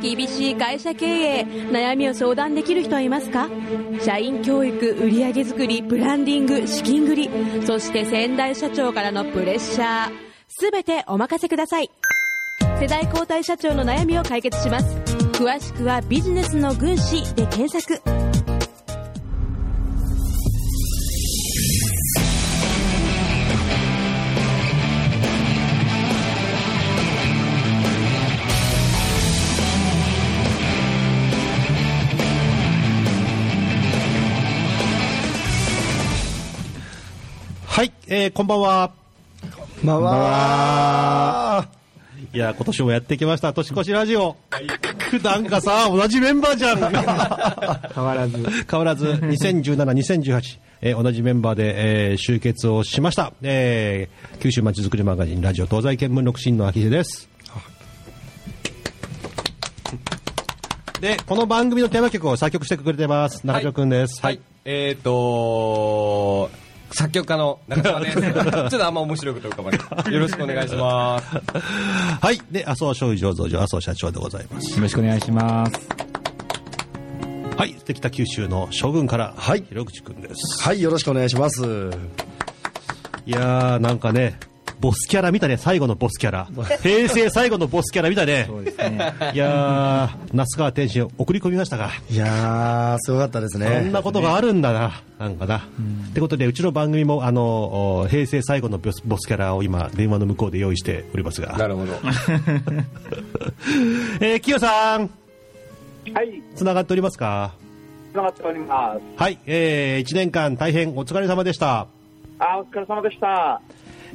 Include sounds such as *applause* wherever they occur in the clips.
厳しい会社経営悩みを相談できる人はいますか？社員教育売上作りブランディング資金繰りそして先代社長からのプレッシャー。全てお任せください。世代交代社長の悩みを解決します。詳しくはビジネスの軍師で検索。はい、えー、こんばんは。まあまあ、いや、今年もやってきました、年越しラジオ。なんかさ、同じメンバーじゃん。変わらず。変わらず、2017、2018、えー同じメンバーで、えー集結をしました。えー九州まちづくりマガジン、ラジオ東西見聞録新の秋秀です。で、この番組のテーマ曲を作曲してくれてます。中条くんです。はい。えっ、ー、と作曲家の中島です。*laughs* ちょっとあんま面白いこと浮かばない。よろしくお願いします。はい。で、麻生醤油醸造所、麻生社長でございます。よろしくお願いします。はい。できた九州の将軍から、はい広口くんです。はい、よろしくお願いします。いやー、なんかね、ボスキャラ見たね、最後のボスキャラ。平成最後のボスキャラ見たね。そうですね。いやー、那須川天心を送り込みましたが、いやー、すごかったですね。そんなことがあるんだな、なんかな。ってことで、うちの番組も、あの、お平成最後のボスボスキャラを今、電話の向こうで用意しておりますが。なるほど。*laughs* えー、キヨさん、はい、つながっておりますか？つながっております。はい、えー、1年間大変お疲れ様でした。あ、お疲れ様でした。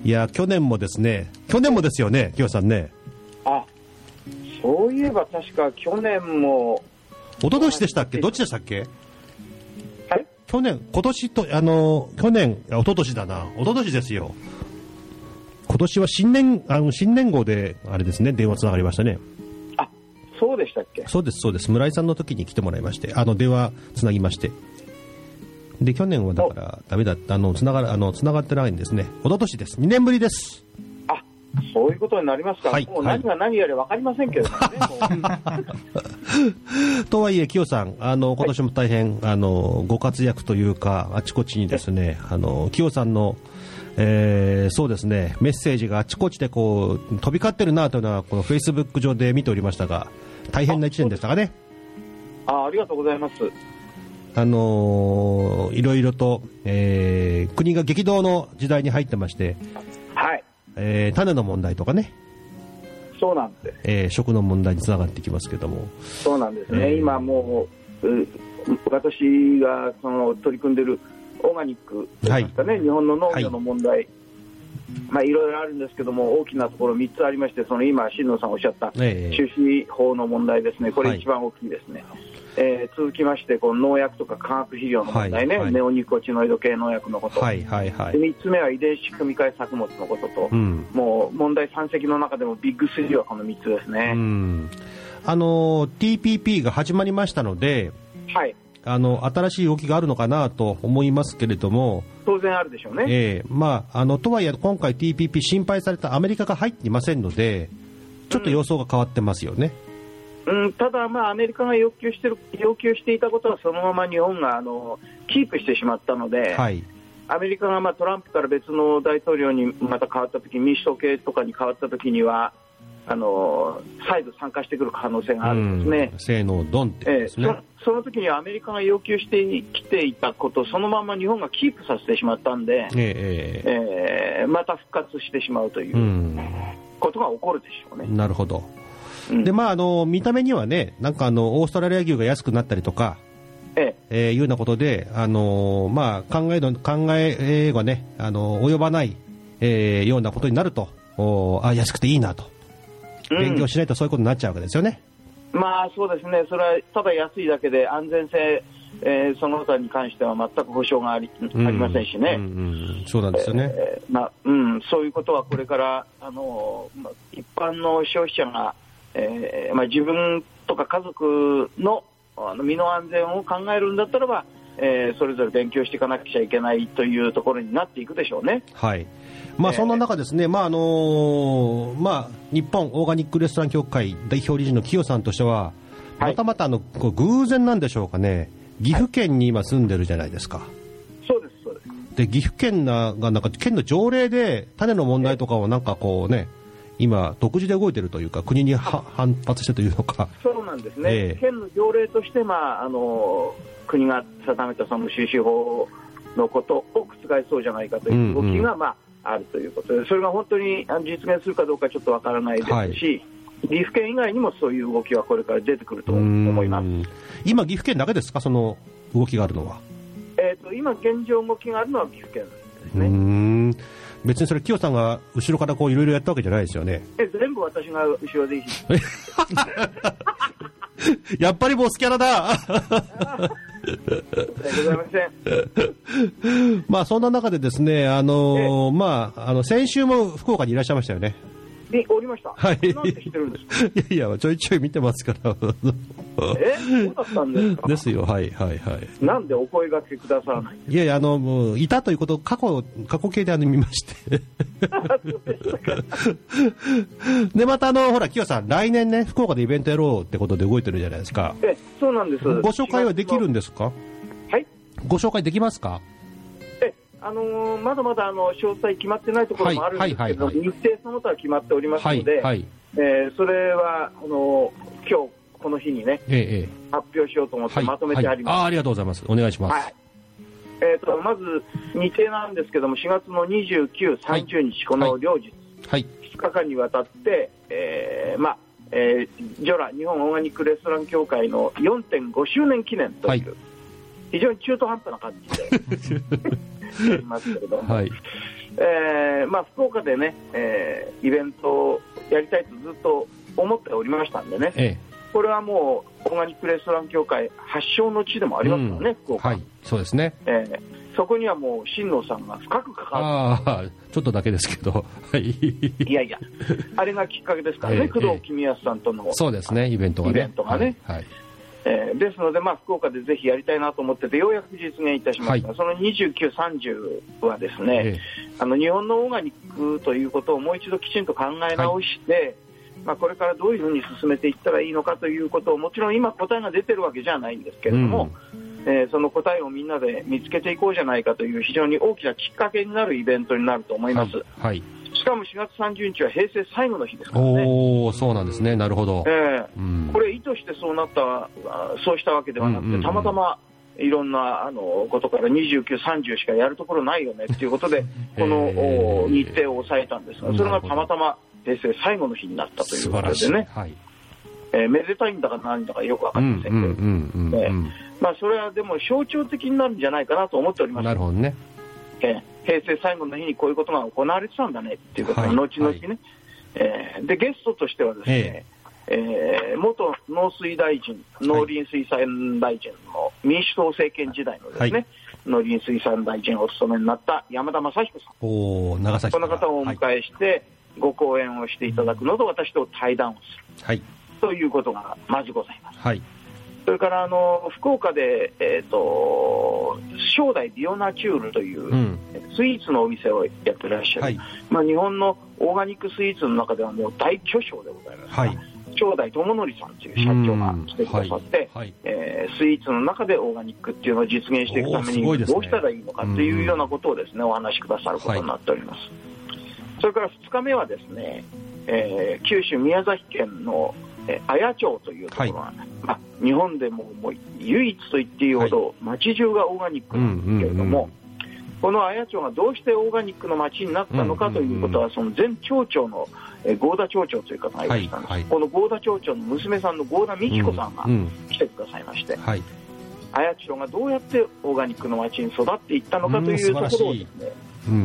いや、去年もですね、去年もですよね、キヨさんね。あ、そういえば確か去年も、一昨年でしたっけ？どっちでしたっけ？はい、去年、今年と、あの、去年、一昨年だな、一昨年ですよ。今年は新年、あの、新年号で、あれですね、電話つながりましたね。あ、そうでしたっけ？そうです、そうです。村井さんの時に来てもらいまして、あの、電話つなぎまして。で、去年はだから、ダメだった、あの、つながる、あの、つながってないんですね。一昨年です。2年ぶりです。あ、そういうことになりますか。はいもう何が何やら分かりませんけどね。*laughs* もうとはいえ、清さん、あの、今年も大変、あの、ご活躍というか、あちこちにですね、あの、清さんの、えーそうですね、メッセージがあちこちでこう、飛び交ってるなというのは、このフェイスブック上で見ておりましたが、大変な一年でしたかね。あありがとうございます。あのーいろいろと、えー国が激動の時代に入ってまして、はい、えー種の問題とかね、そうなんです。えー食の問題につながってきますけども、そうなんですね。えー。今もう、う私がその取り組んでるオーガニックですかね、日本の農業の問題、まあいろいろあるんですけども、大きなところ3つありまして、その今、新野さんおっしゃった、ええ。種子法の問題ですね、こはい。れ一番大きいですね。えー続きまして、この農薬とか化学肥料の問題ね、はいはいネオニコチノイド系農薬のこと、はいはいはい。で3つ目は遺伝子組み換え作物のことと、うん。もう問題山積の中でもビッグ3はこの3つですね。うん。あのー TPP が始まりましたので、はい、あの、新しい動きがあるのかなと思いますけれども、当然あるでしょうね。ええまあ、あの、とはいえ今回 TPP 心配されたアメリカが入っていませんので、ちょっと様相が変わってますよね。うん、ただ、まあ、アメリカが要求してる要求していたことはそのまま日本があのキープしてしまったので、はい。アメリカがまあトランプから別の大統領にまた変わったとき、民主党系とかに変わったときにはあの、再度参加してくる可能性があるんですね。うん性能ドンってええですね。そその時にはアメリカが要求してきていたことをそのまま日本がキープさせてしまったんで、ええええーまた復活してしまうといえう。うんことが起こるでしょうね。なるほど。うんで、まあ、あの、見た目にはね、なんかあの、オーストラリア牛が安くなったりとか、ええーいうようなことで、あのーまあ、考えの、考えがね、あの及ばない、えーようなことになると、おあ、安くていいなと。え勉強しないとそういうことになっちゃうわけですよね。まあそうですね、それはただ安いだけで安全性、えーその他に関しては全く保証があり,、ありませんしね。うんうんそうなんですよね。えーまあうん、そういうことはこれから、あのまあ、一般の消費者が、えーまあ、自分とか家族のあの身の安全を考えるんだったらば、えーそれぞれ勉強していかなくちゃいけないというところになっていくでしょうね。はい。まあ、えーそんな中ですね、まあ、あのーまあ、日本オーガニックレストラン協会代表理事の清さんとしては、はいまたまたあの、こう偶然なんでしょうかね、岐阜県に今住んでるじゃないですか。そうです、そうです。で、岐阜県なが、なんか県の条例で種の問題とかをなんかこうね、今、独自で動いてるというか、国には反発してというのか、そうなんですね、ええ。県の条例として、まあ、あの国が定めたその収支法のことを覆そうじゃないかという動きが、まあ、あるということで、それが本当に実現するかどうかちょっとわからないですし、岐阜県以外にもそういう動きはこれから出てくると思います。うーん。今、岐阜県だけですか、その動きがあるのは。えー、と今、現状動きがあるのは岐阜県ですうーね。ん別にそれ、清さんが後ろからこういろいろやったわけじゃないですよね。え全部私が後ろで *laughs* やっぱりボスキャラだございません。*laughs* まあそんな中でですね、あのーまあ、あの先週も福岡にいらっしゃいましたよね。におりました。はい。なんて知ってるんですか？*laughs* いやいや、ちょいちょい見てますから。え？そうだったんですか？*laughs* ですよ、はいはいはい。なんでお声掛けくださらないいやいや、あの、もういたということを過去、過去形であの見まして。*laughs* で、またあの、ほら、清さん、来年ね、福岡でイベントやろうってことで動いてるじゃないですか。えそうなんです。ご紹介はできるんですか？はい。ご紹介できますか？えあのーまだまだあの詳細決まってないところもあるんですけど、はいはいはい日程その他は決まっておりますはい、ので、はい。えーそれはあのー今日この日にねええ、ええ。発表しようと思ってはい。まとめてあります。はいあありがとうございます。お願いします。はいえー、とまず日程なんですけども、4月の29、30日、この両日、はい。2日間にわたって、えーまあえー、ジョラ、日本オーガニックレストラン協会の4.5周年記念という、はい非常に中途半端な感じで *laughs* やりますけれども、はい。えーまあ、福岡でね、えーイベントをやりたいとずっと思っておりましたんでね、えこれはもうオーガニックレストラン協会発祥の地でもあえ。りますからね、うん福岡、はい。そうですね。えーそこにはもう新野さんが深く関わああ、ちょっとだけですけど。はい。って、いやいや、あれがきっかけですからね、*laughs* ええ工藤公康さんとの、そうですね、イベントがね。イベントがねはい。はいえーですので、まあ、福岡でぜひやりたいなと思ってて、ようやく実現いたしました、その29、30はですね、えあの日本のオーガニックということをもう一度きちんと考え直して、まあ、これからどういうふうに進めていったらいいのかということをもちろん今答えが出てるわけじゃないんですけれども、えーその答えをみんなで見つけていこうじゃないかという非常に大きなきっかけになるイベントになると思います、はい。はい。しかも4月30日は平成最後の日ですからね。おお、そうなんですね。なるほど。えーうんこれ意図してそうなったあそうしたわけではなくて、たまたまいろんなあのことから29、30しかやるところないよね *laughs* っていうことで、この、日程を抑えたんですが、それがたまたま平成最後の日になったという。ことでね、はい。えーめでたいんだか何だかよくわかりませんけど、うんうんうん。まあ、それはでも象徴的になるんじゃないかなと思っております。なるほどね。えー平成最後の日にこういうことが行われてたんだねっていうことがはい後々ね、えーでゲストとしてはですね、えー元農水大臣、農林水産大臣の民主党政権時代のですね、はい農林水産大臣をお務めになった山田正彦さん、おお、長崎この方をおはい。迎えして、ご講演をしていただくのと、私と対談をするはい。ということがまずございます。はい。それからあの福岡で、えー、と正代ビオナチュールという、うん。スイーツのお店をやってらっしゃる、はい。まあ、日本のオーガニックスイーツの中ではもう大巨匠でございますが、はい。正代智則さんという社長が来てくださって、はい。えースイーツの中でオーガニックっていうのを実現していくためにどうしたらいいのかっていうようなことをですねお話しくださることになっております、それから2日目はですね、えー九州宮崎県のえー綾町というところが、まあ、日本でももう唯一と言っていいほど町中がオーガニックなんですけれども、うんうんこの綾町がどうしてオーガニックの町になったのかということは、その前町長の、えー合田町長という方がいらっしたんです、はいはい。この合田町長の娘さんの合田美智子さんがうんうん。来てくださいまして、はい。綾町がどうやってオーガニックの町に育っていったのかというところをですね、うん。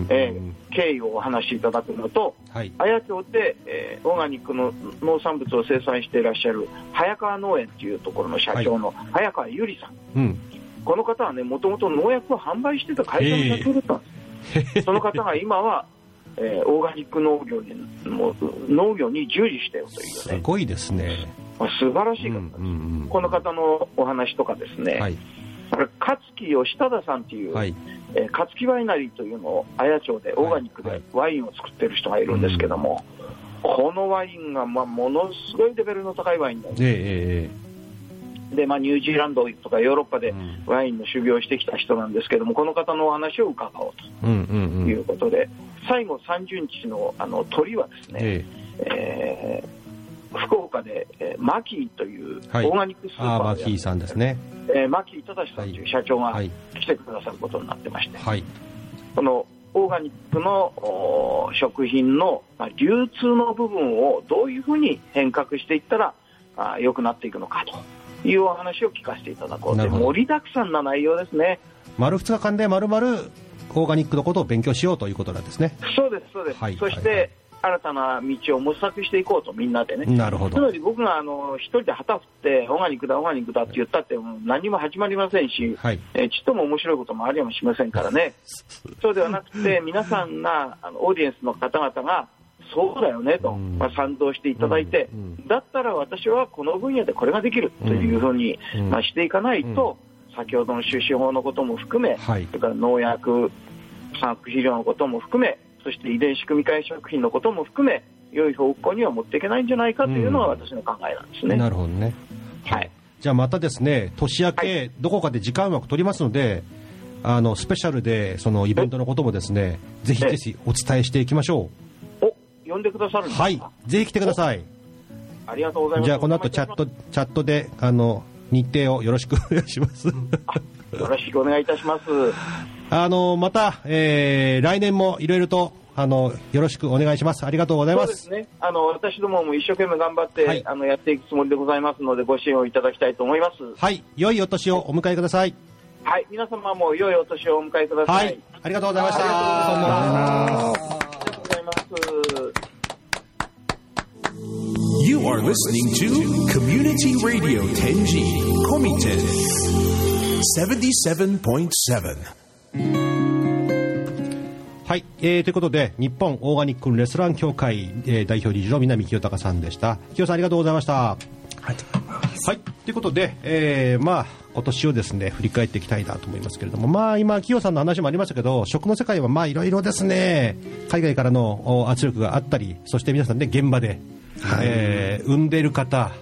えー経緯をお話しいただくのと、はい。綾町で、えーオーガニックの農産物を生産していらっしゃる早川農園というところの社長の早川由里さん、うん。この方はね、もともと農薬を販売してた会社の社長だったんです。その方が今は、えーオーガニック農業にもう農業に従事しているというね、すごいですね。まあ、素晴らしい方です、うんうんうんこの方のお話とかですね、はい。あれ、勝木吉忠さんっていう、はい。えー、勝木ワイナリーというのを綾町でオーガニックでワインを作ってる人がいるんですけども、このワインがまあものすごいレベルの高いワインなんです。ええで、まあ、ニュージーランドとかヨーロッパでん。ワインの修行をしてきた人なんですけども、この方のお話を伺おうええうんうんというん。うことで、最後30日のあの鳥はですね、え。えー福岡で、えーマキーというオはいーガニックスーパーで、マキーさんですね。えーマキー正さんという社長がはい。来てくださることになってまして、はい。このオーガニックの食品の、まあ、流通の部分をどういうふうに変革していったらあー良くなっていくのかというお話を聞かせていただこうと盛りだくさんな内容ですね。丸2日間で丸々オーガニックのことを勉強しようということなんですね。そうです、そうです。はいそして、はい新たな道を模索していこうと、みんなでね。なるほど。つまり僕があの一人で旗振って、オーガニックだ、オーガニックだって言ったって、何も始まりませんし、はい。えーちっとも面白いこともありもしませんからね、*laughs* そうではなくて、皆さんが、あのオーディエンスの方々が、そうだよねと、うん。まあ、賛同していただいて、だったら私はこの分野でこれができるというふうに、うん。まあ、していかないと、先ほどの種子法のことも含め、はい。それから農薬、産肥肥料のことも含め、そして遺伝子組み換え食品のことも含め、良い方向には持っていけないんじゃないかというのが私の考えなんですね。なるほどね。はいじゃあまたですね、年明け、どこかで時間枠取りますので、あの、スペシャルで、そのイベントのこともですね、ぜひぜひお伝えしていきましょお呼んでくださるんう。ですか？はい。ぜひ来てください。ありがとうございます。じゃあこの後チャット、チャットで、あの、日程をよろしくお願いします。よろしくお願いいたします。あの、また、えー、来年もいろいろと、あの、よろしくお願いします。ありがとうございま。そうですすね。あの、私どもも一生懸命頑張って、はいあの、やっていくつもりでございますので、ご支援をいただきたいと思います。はい。良いお年をお迎えください。はい。皆様も良いお年をお迎えくださ。はいい。ありがとうございました。ありがとうございます。You are listening to Community Radio Tenji Komiten 77.7. はい、えー、ということで日本オーガニックレストラン協会、えー代表理事の南清隆さんでした。清さんありがとうございました。はいということで、えー、まあ今年をですね振り返っていきたいなと思いますけれども。まあ今清さんの話もありましたけど食の世界はまあいろいろですね。海外からのお圧力があったりそして皆さんね現場で、えー産んでる方。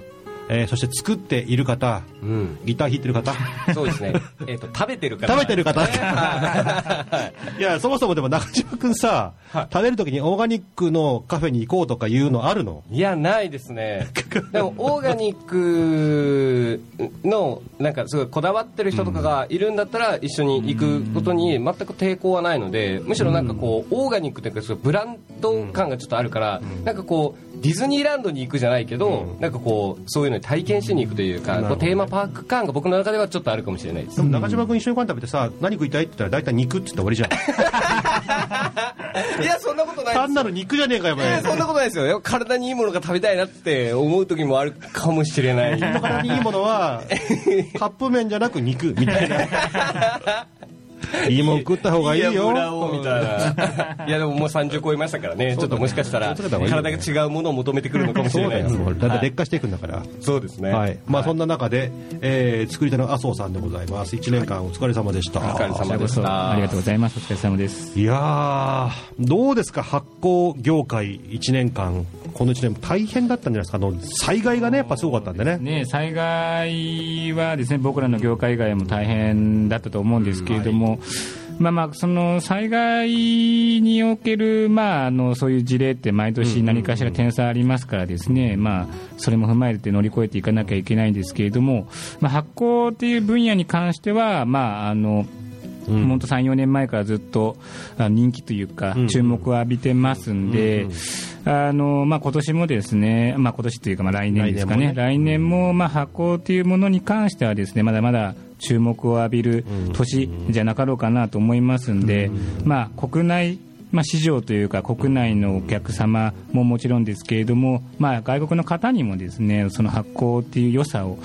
えーそして作っている方、うん。ギター弾いてる方。そうですね。えっと、食べてる方。食べてる方。*laughs* はい。やそもそもでも中島君さ、はい。食べるときにオーガニックのカフェに行こうとかいうのあるの？いや、ないですね。*laughs* でも、オーガニックの、なんか、すごいこだわってる人とかがいるんだったら、一緒に行くことに全く抵抗はないので、むしろなんかこう、オーガニックっていうか、ブランド感がちょっとあるから、なんかこう、ディズニーランドに行くじゃないけど、なんかこう、そういうのに体験しに行くというか、こうテーマパーク感が僕の中ではちょっとあるかもしれないですで。も中島君一緒にご飯食べてさ何食いたいって言ったら大体肉って言って終わりじゃん *laughs* いや、そんなことない単なる肉じゃねえかよえーそんなことないですよ。体にいいものが食べたいなって思う時もあるかもしれない。体にいいものは *laughs* カップ麺じゃなく肉みたいな *laughs* いいもん食った方がいいよいや村をみたいな。*laughs* いやでももう30超えましたからね。ちょっともしかしたら体が違うものを求めてくるのかもしれないでうだんだん劣化していくんだから、そうですね。はいまあ、そんな中で、えー作り手の麻生さんでございます1年間お疲れ様でした、お疲れ様でした。ありがとうございます。お疲れ様です。いやー、どうですか、発酵業界1年間、この1年、大変だったんじゃないですか、あの災害がね、やっぱすごかったんでね。ね、災害はですね僕らの業界以外も大変だったと思うんですけれども、まあまあその災害におけるまああのそういう事例って毎年何かしら点差ありますからですね、まあそれも踏まえて乗り越えていかなきゃいけないんですけれども、まあ発行っていう分野に関してはまああの本当3、4年前からずっとあ人気というかうん。注目を浴びてますんで、あのまあ今年もですね、まあ今年というかまあ来年ですかね、来年もまあ発行というものに関してはですねまだまだ注目を浴びる年じゃなかろうかなと思いますんで、まあ国内まあ、市場というか国内のお客様ももちろんですけれども、まあ、外国の方にもですねその発酵っていう良さを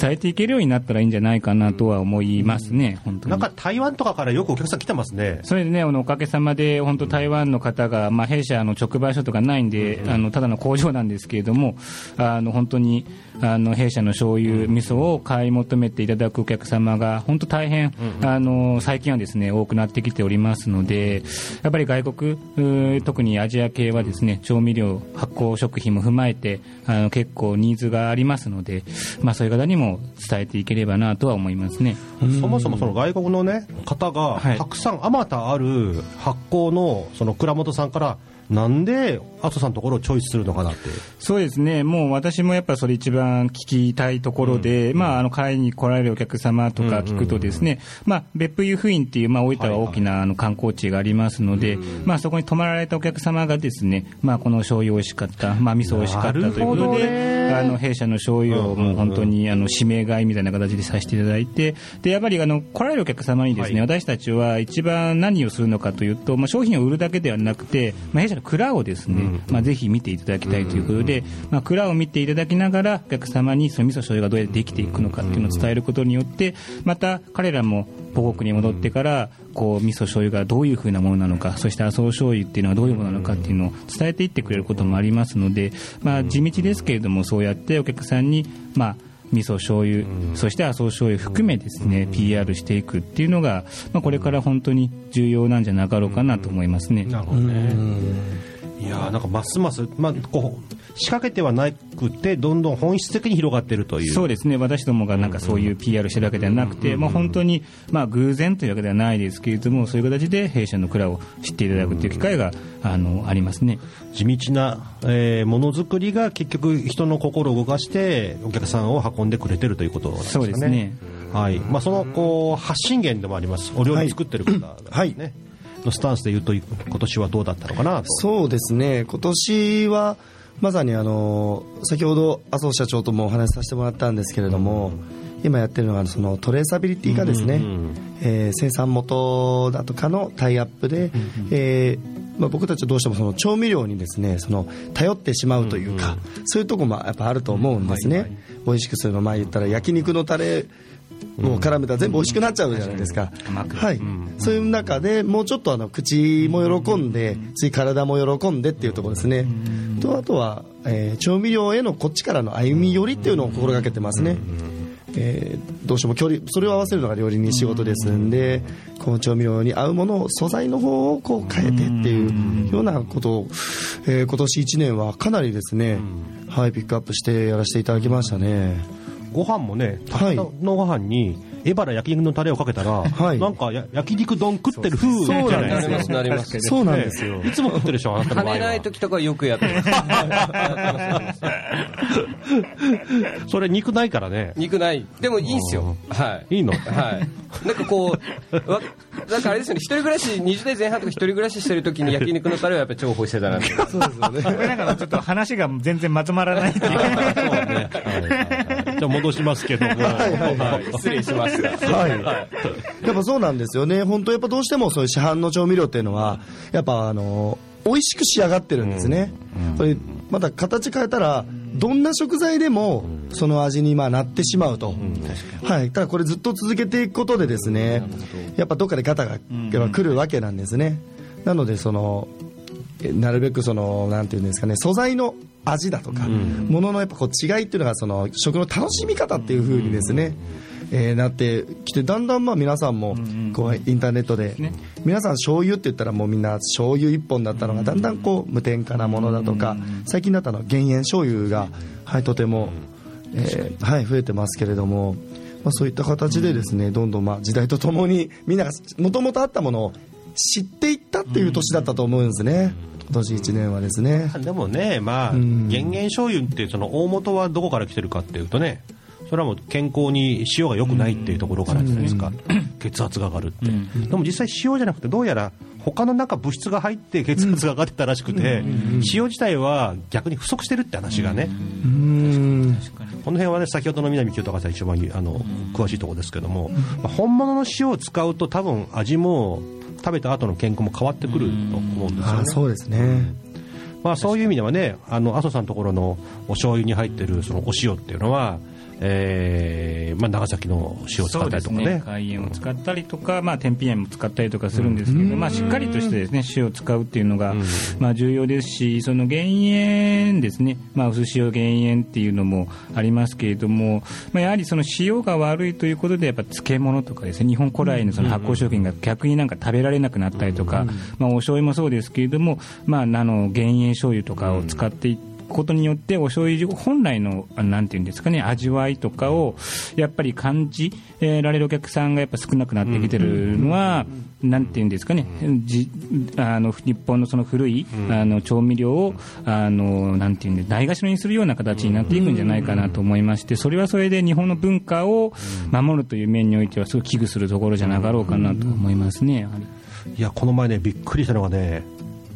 伝えていけるようになったらいいんじゃないかなとは思いますね、本当に。なんか台湾とかからよくお客さん来てますね。それでね、あのおかげさまで、本当、台湾の方が、まあ、弊社の直売所とかないんで、あのただの工場なんですけれども、あの本当にあの弊社の醤油味噌を買い求めていただくお客様が、本当大変、あの最近はですね多くなってきておりますので、やっぱり外国、うー特にアジア系はですね調味料、発酵食品も踏まえて、あの結構ニーズがありますので、まあ、そういう方にも伝えていければなとは思いますね。そもそもその外国のね方がはいたくさんあまたある発酵のその倉本さんからなんで麻生さんのところをチョイスするのかなって。そうですね、もう私もやっぱそれ一番聞きたいところで、まあ、あの買いに来られるお客様とか聞くとですね、まあ、別府湯布院っていう、まあ、大分は大きなあの観光地がありますので、まあ、そこに泊まられたお客様がですね、まあ、この醤油美味しかった、まあ、味噌美味しかったということで、ね。あの弊社の醤油をもう本当にあの指名買いみたいな形でさせていただいて、でやっぱりあの来られるお客様にですね、私たちは一番何をするのかというと、まあ、商品を売るだけではなくて、まあ、弊社の蔵をですね、まあ、ぜひ見ていただきたいということで、まあ、蔵を見ていただきながら、お客様にその味噌醤油がどうやってできていくのかっていうのを伝えることによって、また彼らも母国に戻ってから、こう味噌醤油がどういうふうなものなのか、そして麻生醤油っていうのはどういうものなのかっていうのを伝えていってくれることもありますので、まあ、地道ですけれども、そうやってお客さんに、まあ、味噌醤油、そして麻生醤油含めですね、PR していくっていうのが、まあ、これから本当に重要なんじゃなかろうかなと思いますね。なるほどね。いやーなんかますます、まあ、こう仕掛けてはなくて、どんどん本質的に広がっているという。そうですね、私どもがなんかそういう PR してるわけではなくて、まあ、本当にまあ偶然というわけではないですけれども、そういう形で弊社の蔵を知っていただくという機会があのありますね。地道な、えーものづくりが結局人の心を動かしてお客さんを運んでくれてるということなんですかね。そうですねはい。まあそのこう発信源でもあります。お料理作ってる方がですね。はいのスタンスで言うと今年はどうだったのかなと。そうですね、今年はまさにあの先ほど麻生社長ともお話しさせてもらったんですけれども、今やってるのはそのトレーサビリティがですね、えー生産元だとかのタイアップで、えーまあ、僕たちはどうしてもその調味料にですねその頼ってしまうというか、そういうところもやっぱあると思うんですね、美味しくするの、まあ、言ったら焼肉のタレを絡めたら全部美味しくなっちゃうじゃないですか、はい、そういう中でもうちょっとあの口も喜んで、次体も喜んでっていうところですね、とあとは、えー調味料へのこっちからの歩み寄りっていうのを心がけてますね。えーどうしても距離それを合わせるのが料理人仕事ですん。で、こう調味料に合うものを素材の方をこう変えてっていうようなことを、えー今年1年はかなりですね、はい、ピックアップしてやらせていただきましたね。ご飯もね、はい高田のご飯にエバラ焼肉のタレをかけたら、はいなんかや焼肉丼食ってる風じそうゃないですよなりますそうなんですよ。いつも食ってるでしょ、あなたの場合は金ない時とかよくやってます。それ肉ないからね。肉ない。でもいいんすよ。はい。いいの？はい。なんかこう、わなんかあれですよね、一人暮らし、20代前半とか一人暮らししてる時に焼肉のタレはやっぱり重宝してたな。そうですよね。これなんかちょっと話が全然まとまらないっていうそうね。はいはいはいじゃあ戻しますけども。*laughs* はい失礼しました。はい、やっぱそうなんですよね、本当、やっぱどうしてもそういう市販の調味料っていうのは、やっぱあの美味しく仕上がってるんですね、これまた形変えたら、どんな食材でもその味にまあなってしまうと、はい、ただこれ、ずっと続けていくことで、ですねやっぱどっかでガタがやっぱ来るわけなんですね。なのでそのえなるべくそのなんていうんですかね素材の味だとか、もののやっぱこう違いっていうのがその食の楽しみ方っていう風にですね、えーなってきてだんだんまあ皆さんもこうインターネットで、皆さん醤油って言ったらもうみんな醤油一本だったのがだんだんこう無添加なものだとか、最近だったのは減塩醤油が、はい、とても、えーはい、増えてますけれども、まあ、そういった形でですねどんどんまあ時代とともにみんながもともとあったものを知っていったっていう年だったと思うんですね、今年1年はですね。でもね、まあ、ん。減塩醤油ってその大元はどこから来てるかっていうとね、それはもう健康に塩が良くないっていうところからじゃないですか、血圧が上がるって、でも実際塩じゃなくてどうやら他の中物質が入って血圧が上がってたらしくて、塩自体は逆に不足してるって話がね、うん。この辺はね先ほどの南清隆さん一番あの詳しいところですけども、まあ本物の塩を使うと多分味も食べた後の健康も変わってくると思うんですよねあそうですね。まあ、そういう意味ではね、あの阿蘇さんのところのお醤油に入ってるそのお塩っていうのは、えーまあ、長崎の塩を使ったりとかね。そうです海塩を使ったりとか、まあ、天日塩も使ったりとかするんですけど、まあ、しっかりとしてですね塩を使うっていうのが、まあ、重要ですしその減塩ですね、まあ、薄塩減塩っていうのもありますけれども、まあ、やはりその塩が悪いということでやっぱ漬物とかですね日本古来のその発酵食品が逆になんか食べられなくなったりとか、まあ、お醤油もそうですけれども、まあ、あの減塩醤油とかを使っていってことによってお醤油本来のあなんていうんですかね味わいとかをやっぱり感じえーられるお客さんがやっぱ少なくなってきてるのは、なんていうんですかねじあの日本のその古いあの調味料をあのなんていうんでないがしろにするような形になっていくんじゃないかなと思いましてそれはそれで日本の文化を守るという面においてはすごく危惧するところじゃなかろうかなと思いますね。いやこの前ねびっくりしたのがね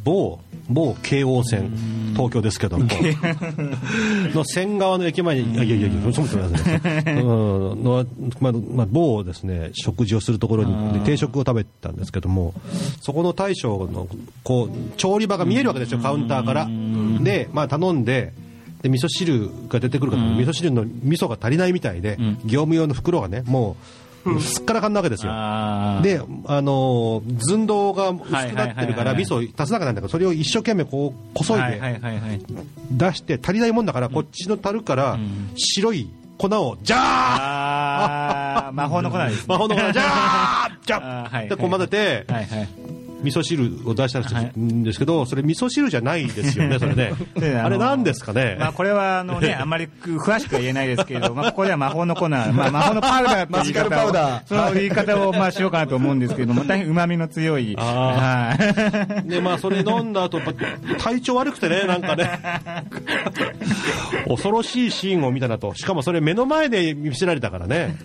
某某京王線東京ですけども。*laughs* の線側の駅前にいやいやいやいやそもそもですね。うん。の、まあまあ、某ですね食事をするところにで定食を食べたんですけどもそこの大将のこう調理場が見えるわけですよカウンターから。で、まあ、頼んでで味噌汁が出てくるから、味噌汁の味噌が足りないみたいで、業務用の袋がねもうすっからかんなわけですよ。で、あのー寸胴が薄くなってるから味噌足せなくなるんだけどそれを一生懸命こうこそいで出して足りないもんだからこっちの樽から白い粉をジャーあー。*laughs* 魔法の粉です、ね、魔法の粉ジャー *laughs* ジャあーはいーでこう混ぜてはいはい味噌汁を出したんですけどそれ味噌汁じゃないですよね *laughs* それね。であれなんですかね？まあ、これはあの、ね、あんまり詳しくは言えないですけれど、まあ、ここでは魔法の粉、まあ、*laughs* 魔法のパウダーマジカルパウダー。その言い方をまあしようかなと思うんですけれども、*laughs* 大変うまみの強い、あはい。でまあそれ飲んだ後体調悪くてねなんかね。恐ろしいシーンを見たなと。しかもそれ目の前で見せられたからね。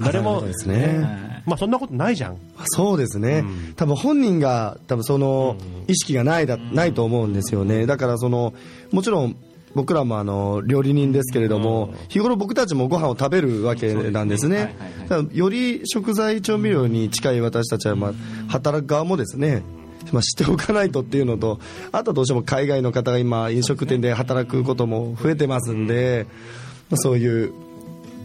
誰もそうですね。まあそんなことないじゃん。そうですね、多分本人が多分その意識がないだ、ないと思うんですよね、だからそのもちろん僕らもあの料理人ですけれども、日頃僕たちもご飯を食べるわけなんですね、より食材調味料に近い私たちは、まあ、働く側もですね、まあ、知っておかないとっていうのと、あとはどうしても海外の方が今、飲食店で働くことも増えてますんで、まあそういう。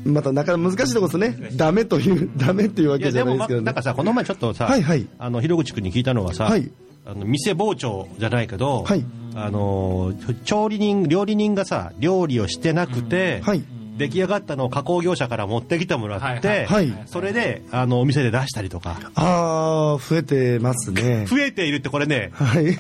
またなかなか難しいところですね、ダメという、*laughs* ダメっていうわけじゃないですけどね。まなんかさこの前ちょっとさ、はいはい。あの広口君に聞いたのはさ、はい。あの店包丁じゃないけど、はい。あの調理人料理人がさ料理をしてなくて、はい。出来上がったのを加工業者から持ってきてもらって、はい。はい。それであのお店で出したりとか。ああ、増えてますね。増えているってこれねはい。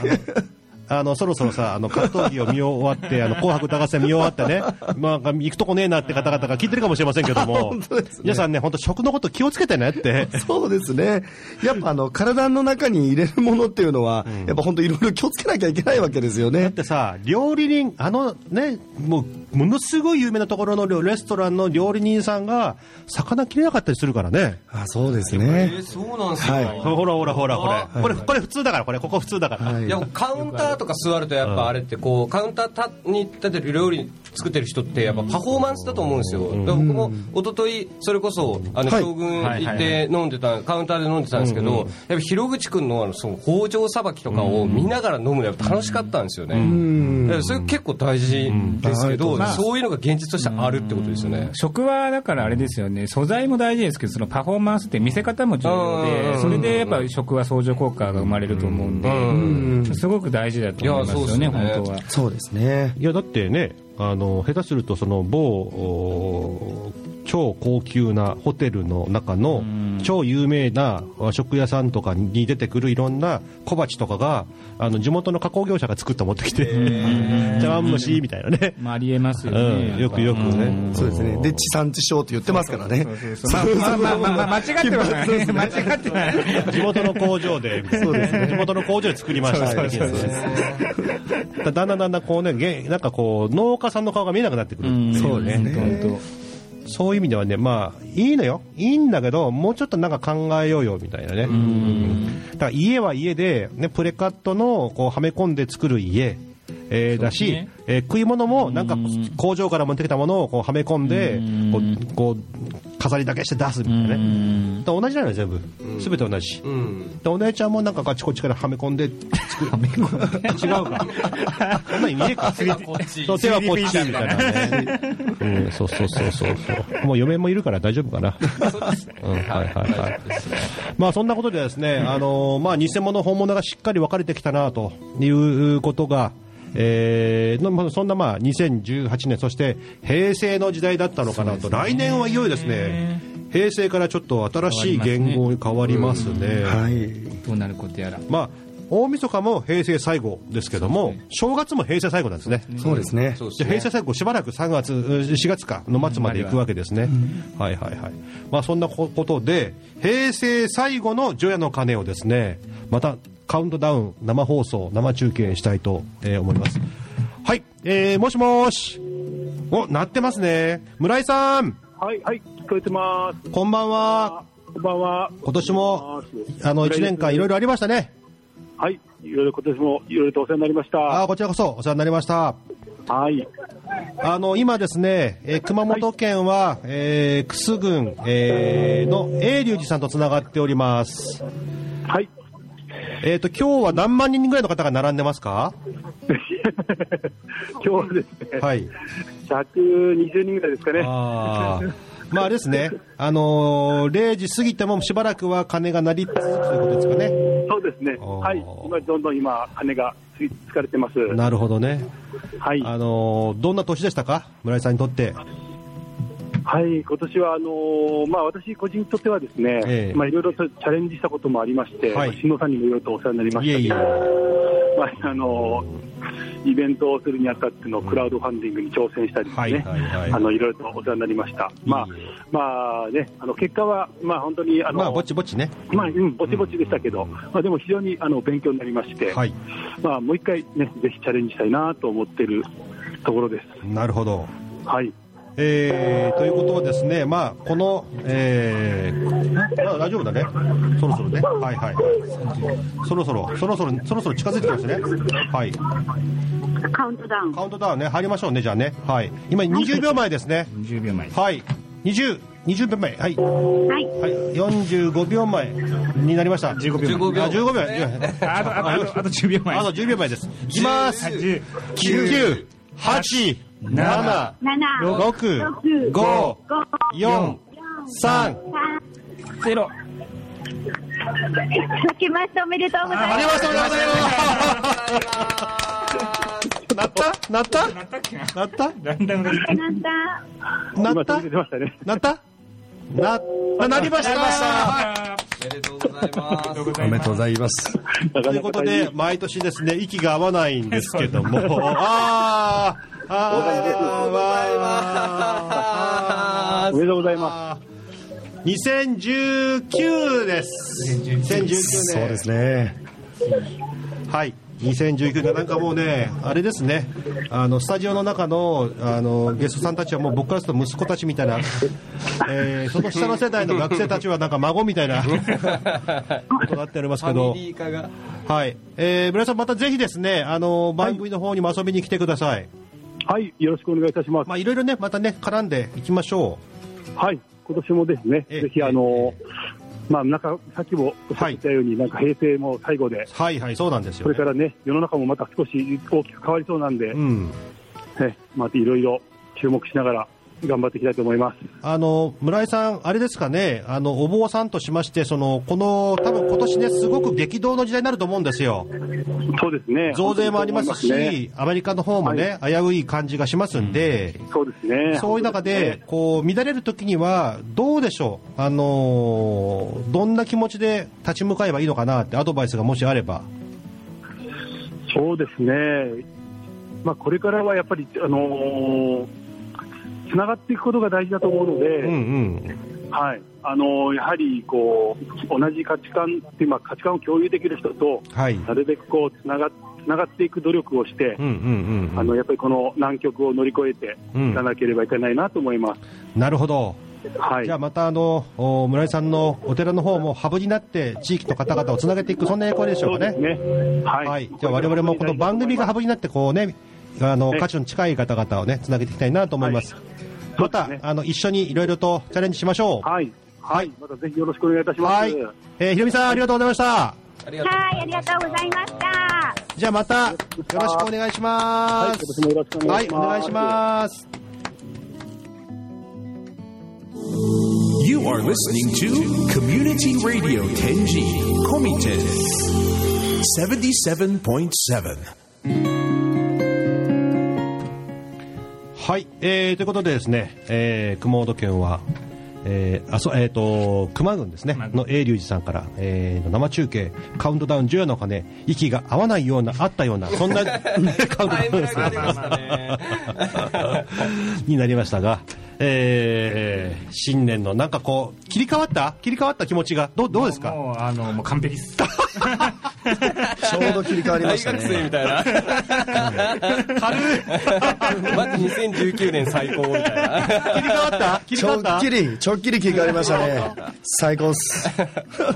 あのそろそろさあの格闘技を見終わって *laughs* あの紅白歌合戦見終わってね、まあ、行くとこねえなって方々が聞いてるかもしれませんけども本当ですね皆さんね本当食のこと気をつけてねってそうですね。やっぱあの、体の中に入れるものっていうのは、やっぱ本当いろいろ気をつけなきゃいけないわけですよねだっ。てさ、料理人、あのね、もう、ものすごい有名なところのレストランの料理人さんが、魚切れなかったりするからね。あそうですえね。ーそうなんですよ、はいほらほらほら、こあれ。これ、これ普通だから、これ、ここ普通だから。はいいやカウンターとか座るとやっぱあれってこうカウンターに立てる料理作ってる人ってやっぱパフォーマンスだと思うんですよ、だから僕も一昨日それこそあのはい。将軍行って飲んでたカウンターで飲んでたんですけどやっぱ広口君のあのその包丁さばきとかを見ながら飲むのやっぱ楽しかったんですよね。だからそれ結構大事ですけどうん。そういうのが現実としてあるってことですよね。食はだからあれですよね、素材も大事ですけど、そのパフォーマンスって見せ方も重要で、それでやっぱり食は相乗効果が生まれると思うんで、すごく大事だと思いますよね、いやそうですね。本当は。そうですね。いや、だってね、あの、下手すると、その、某、超高級なホテルの中の超有名な和食屋さんとかに出てくるいろんな小鉢とかが、あの、地元の加工業者が作った持ってきて、*laughs* 茶碗蒸しみたいなね。まあ、ありえますようね。ん、よくよくね。そうですね。で、地産地消って言ってますからね。まあまあまあまあまあ、間違ってはない。*laughs* 間違ってはない。地元の工場で、そうですね地元の工場で作りましたそうってですねだだんだんだんだんこうね、げなんかこう、農家さんの顔が見えなくなってくるっていうね。そうですね本そういう意味ではね、まあ、いいのよ。いいんだけど、もうちょっとなんか考えようよ、みたいなね。うんだから家は家で、ね、プレカットの、こう、はめ込んで作る家。えーだし、ねえー食い物もなんか工場から持ってきたものをこうはめ込んでこうこう飾りだけして出すみたいなね。だから同じなのよ全部。全て同じ、うん。でお姉ちゃんもなんかあちこちからはめ込んで作る。違うか。そんなに見えか。そう手はこっちみたいなね、うん、そうそうそうそうそう。もう嫁もいるから大丈夫かな。うんはいはいはい。まあそんなことでですね、あのまあ偽物本物がしっかり分かれてきたなということがえーのまあそんなまあ2018年、そして平成の時代だったのかなと、来年はいよいよですね、平成からちょっと新しい言語に変わりますね。はい。どうなることやらまあ大晦日も平成最後ですけども、正月も平成最後なんですね。そうですね。すね平成最後、しばらく3月、4月かの末まで行くわけですね。はいはいはい。まあそんなことで、平成最後の除夜の鐘をですね、またカウントダウン、生放送、生中継したいと、えー思います。はい、えー、もしもーし。お、鳴ってますね。村井さん、はい、はい、聞こえてます。こんばんは。こんばんは。今年も、あの、1年間いろいろありましたね。はい、いろいろ今年もいろいろとお世話になりました。あーこちらこそお世話になりました。はい、あの今ですね、えー熊本県は、えー、楠郡、えーの永隆寺さんとつながっております。はい。えっ、と今日は何万人ぐらいの方が並んでますか？*laughs* 今日はですね、はい。120人ぐらいですかね。あーまあですね、あのー0時過ぎてもしばらくは鐘が鳴り続くということですかね。そうですね。はい、今どんどん今羽がつかれてます。なるほどね。はい、あのーどんな年でしたか、村井さんにとって。はい、今年はあのーまあ私個人にとってはですね、ええまあいろいろとチャレンジしたこともありまして、はいまあ新野さんにもいろいろとお世話になりましたけど、いえいえまああのーイベントをするにあたってのクラウドファンディングに挑戦したりですね、はいはいはいあのいろいろとお世話になりました。まあまあね、あの結果はまあ本当にあのまあぼちぼちね。まあうんぼちぼちでしたけど、まあでも非常にあの勉強になりまして、はい。まあもう一回ねぜひチャレンジしたいなと思っているところです。なるほど。はい。えーということはですね、まあ、この、えー、まあ大丈夫だね、そろそろね、はいはいはい、そろそろ、そろそろ、そろそろ近づいてきますね、はい、カウントダウン。カウントダウンね、入りましょうね、じゃあね、はい、今、20秒前ですね、20秒前。はい、20、20秒前、はい、はい。はい、45秒前になりました、15秒。前あ15秒。前、ああとあとあとあと10秒前。あと10秒前です、いきます、10 9、8、7、七、6、5、五、4、3、ゼロ明けましておめでとうございます。ありました、おめでとうございます。なった？なった？なった？っけななった？なんだ。今なった？なった？な、あなりましたおめでとうございます。おめでとうございます。ということで、毎年ですね、息が合わないんですけども、*laughs* あー、あー、おめでとうございま2019です。2019年。そうですね。はい。2019年なんかもうね、あれですね、あのスタジオの中のあのゲストさんたちはもう僕からすると息子たちみたいな、*laughs* えーその下の世代の学生たちはなんか孫みたいなことになっておりますけど。はい、えー、村井さん、またぜひですね、あの番組の方にも遊びに来てください。す。はい、よろしくお願いいたします。まあいろいろね、またね、絡んでいきましょはい、今年もですね、ええぜひあの、まあ、なんかさっきもおっしゃってたように、なんか平成も最後で、う。はいはい、そうなんですよ、ね。これからね、世の中もまた少し大きく変わりそうなんで、うん。ね、またいろいろ注目しながら頑張っていきたいと思います。あの村井さん、あれですかね、あのお坊さんとしまして、そのこの多分今年ね、すごく激動の時代になると思うんですよ、そうですね。増税もありますし、本当にそう思いアメリカの方もね、危うい感じがしますんで、そうですね。そういう中で、こう乱れるときには、どうでしょう、あのーどんな気持ちで立ち向かえばいいのかなって、アドバイスがもしあれば。そうですね。まあ、これからはやっぱり、あのーつながっていくことが大事だと思うので、うんうんはい。あのーやはり、こう、同じ価値観っていう、まあ、価値観を共有できる人と、はいなるべくこう、つなが、つながっていく努力をしてうん、うんうんあの、やっぱりこの難局を乗り越えてうんいかなければいけないなと思います。なるほど、はい。じゃあまたあのお村井さんのお寺の方もハブになって、地域の方々をつなげていく、そんな役割でしょうかね。ね。はい。はい、じゃあ我々もこの番組がハブになってこうね、あのね価値の近い方々をねつなげていきたいなと思います。また、あの一緒にいろいろとチャレンジしましょう。はい。はい。またぜひよろしくお願いいたします。はい。えー、ひろみさん、ありがとうございました。ありがとうはい、ありがとうございました。じゃあまた、よろしくお願いします。はい今年もよろしくお願いしますはい、お願いします。You are listening to Community Radio Tenji Komite 77.7. はい、えー、ということでですね、えー、熊本県は、えー、あそうえー、と熊郡ですねの永隆寺さんから、えー、生中継カウントダウン10の鐘息が合わないようなあったような *laughs* そんな *laughs* カウントダウンです。ね *laughs* になりましたが、えー、新年のなんかこう切り替わった？切り替わった気持ちが？どうどうですか？もうあのもう完璧です。*laughs* ちょうど切り替わりました大学生みね。たいな。軽い。*laughs* まず2019年最高みたいな。切り替わった？切りちょ替わった？っきり、ちょっきり切り替わりましたね。*laughs* 最高っす。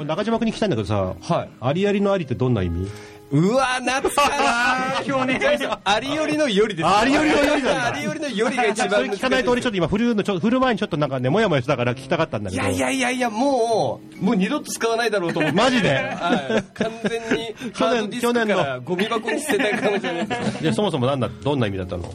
中島君に聞きたいんだけどさ、はい。ありありのありってどんな意味？うわ懐かしい。表現ありよりのよりですありよりのよりだ。ありよりのよりが一そ番れ聞かないと俺ちょっと今振るのちょ振る前にちょっとなんかねもやもやしたから聞きたかったんだけど。いやいやいやいやもうもう二度と使わないだろうと思って。マジで。はい。完全に去年ハードディスクからゴミ箱に捨てたいかもしれないです。いやそもそもなんだどんな意味だったの？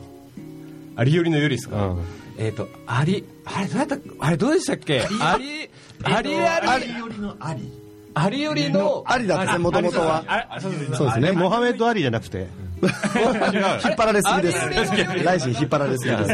ありよりのよりですか、うん。えっ、とありあれどうやったあれどうでしたっけ？ありあり。ありよりのありありよりのありだったね、もともとは。そうですね。モハメド・アリじゃなくて *laughs* 引っ張られすぎです。ライジン引っ張られすぎです。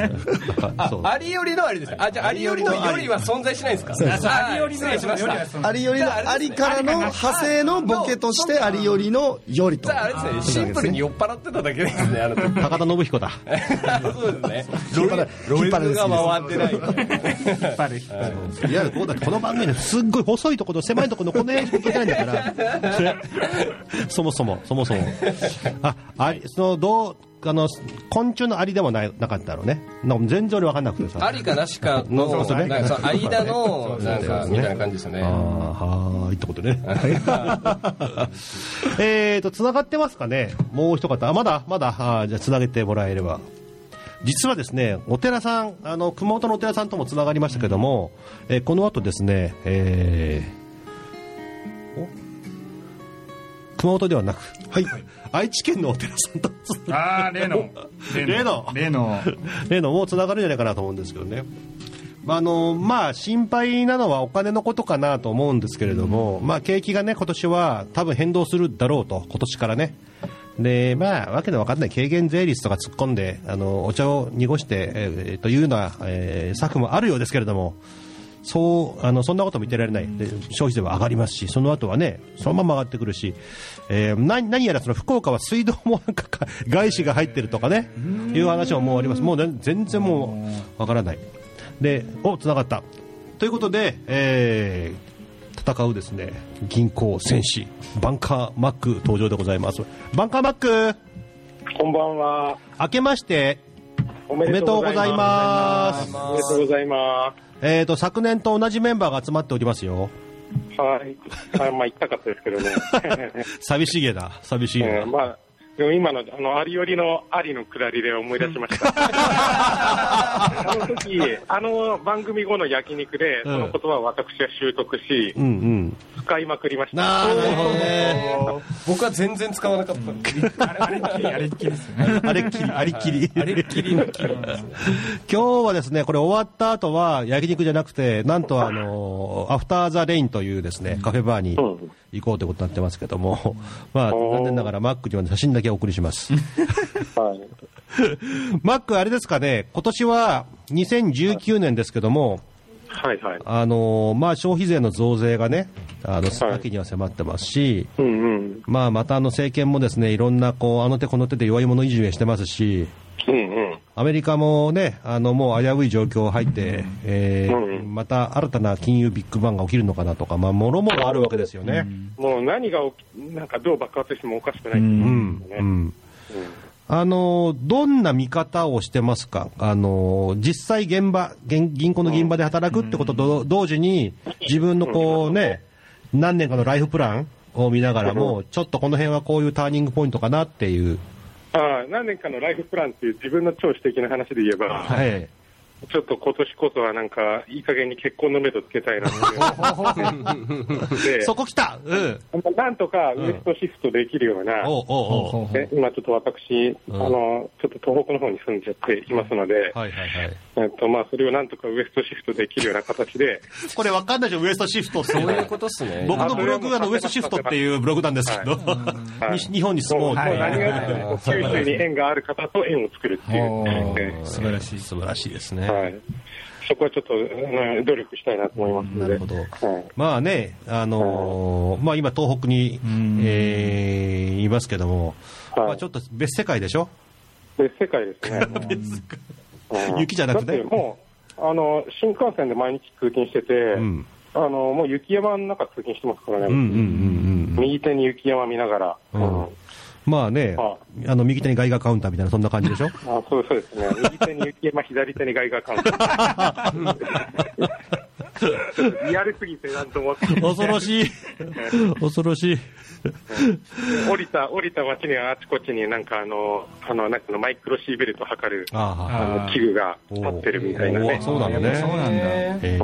ありよりのありですあじゃあありよりのよりは存在しないんですか？ありよりの失礼しました。ありよりのありからの派生のボケとしてありよりのよりと。ああれですね。シンプルに酔っ払ってただけですねあの時。高田信彦だ。*laughs* そうですね。引っ張ら引っ張られすぎです。ズが回ってない。引っ張る引っ張るいやこうだこの番組ですっごい細いところ狭いところのこの辺しか聞けないんだから。そもそもそもそも。あありそのどうあの昆虫のアリでもないなかったろうね。なんか全然俺分かんなくてさ。ありかなしかのそうそうね。なんか間のなんかみたいな感じですよね。はーいってことね。*laughs* えーと、繋がってますかね。もう一方。あ、まだまだ、あーじゃあ繋げてもらえれば。実はですね、お寺さん、あの、熊本のお寺さんとも繋がりましたけども、えーこの後ですね、えーお？熊本ではなく、はい、愛知県のお寺さんとつああ *laughs* 例の。例の。例の。例の。もう繋がるんじゃないかなと思うんですけどね。まああのまあ、心配なのはお金のことかなと思うんですけれども、まあ、景気がね今年は多分変動するだろうと、今年からね。でまあ、わけのわかんない。軽減税率とか突っ込んであのお茶を濁して、えーというような、えー策もあるようですけれどもそうあのそんなことも言ってられない。で消費税は上がりますしその後はねそのまま上がってくるし、えー何何やらその福岡は水道もなんかか *laughs* 外資が入ってるとかねいう話ももうあります。もうね全然もうわからない。でおつながった。ということで、えー戦うですね銀行戦士バンカーマック登場でございます。バンカーマック。こんばんは。明けましておおめでとうございます。おめでとうございまえー、と昨年と同じメンバーが集まっておりますよす。はい。あまあ、行ったかったですけどね。*laughs* 寂しげだ寂しげだ、うんまあ、でも今の、あの、ありよりのありのくだりで思い出しました。*laughs* あの時、あの番組後の焼肉で、その言葉を私は習得し、うんうん。使いまくりました。なるほどね。僕は全然使わなかったんであれあれっきりあれっきりですよね。あれっきり。ありっきり。あれっきりのキロですね。今日はですねこれ終わった後は焼肉じゃなくてなんとあのアフターザレインというですねカフェバーにうん行こうということになってますけども *laughs* まあ残念ながらマックには写真だけお送りしますはい。*laughs* マックあれですかね今年は2019年ですけどもはいはい。あのまあ消費税の増税がねあの先には迫ってますし、うんうん。まあ、またあの政権もですねいろんなこうあの手この手で弱い者いじめしてますし、うんうん。アメリカもねあのもう危うい状況入って、えーうんまた新たな金融ビッグバンが起きるのかなとか、まあ、もろもろあるわけですよね。もう何が起き、なんかどう爆発してもおかしくない。ううん。ん。うん。あのどんな見方をしてますか、あの実際現場、銀銀行の現場で働くってことと同時に、自分のこう、ね、何年かのライフプランを見ながらも、ちょっとこの辺はこういうターニングポイントかなっていう、あ何年かのライフプランっていう自分の超私的な話で言えば、はい、ちょっと今年こそはなんか、いい加減に結婚のめどつけたいなって。で *laughs* そこ来たうん。なんとかウエストシフトできるような、おうおうおうね今ちょっと私、んあの、ちょっと東北の方に住んじゃっていますので、はいはいはい。えっと、まあ、それをなんとかウエストシフトできるような形で、これわかんないでしょ、ウエストシフトって。そういうことっすね。*laughs* 僕のブログがあのウエストシフトっていうブログなんですけど、はい西日本に住もうってもう何が九州に縁がある方と縁を作るっていう、え素晴らしい。素晴らしいですね。えはい、そこはちょっと、うん努力したいなと思いますので。なるほど。はいまあね、あのーまあ今東北に、えーいますけども、はいまあちょっと別世界でしょ？別世界ですね。*laughs* うん雪じゃなくて？だってもう、あの、新幹線で毎日通勤してて、うん。あの、もう雪山の中通勤してますからね。うんうんうん右手に雪山見ながら。うん。まあね、あの、右手にガイガーカウンターみたいな、そんな感じでしょ？*laughs* あそうそうですね。右手に雪山、左手にガイガーカウンター。*laughs* リアルすぎてなんとも。恐ろしい。*laughs* 恐ろしい。降りた、降りた街にはあちこちになんかあの、あの、なんかマイクロシーベルト測る、ああの、器具が立ってるみたいなね。そうなんだね。そうなんだ。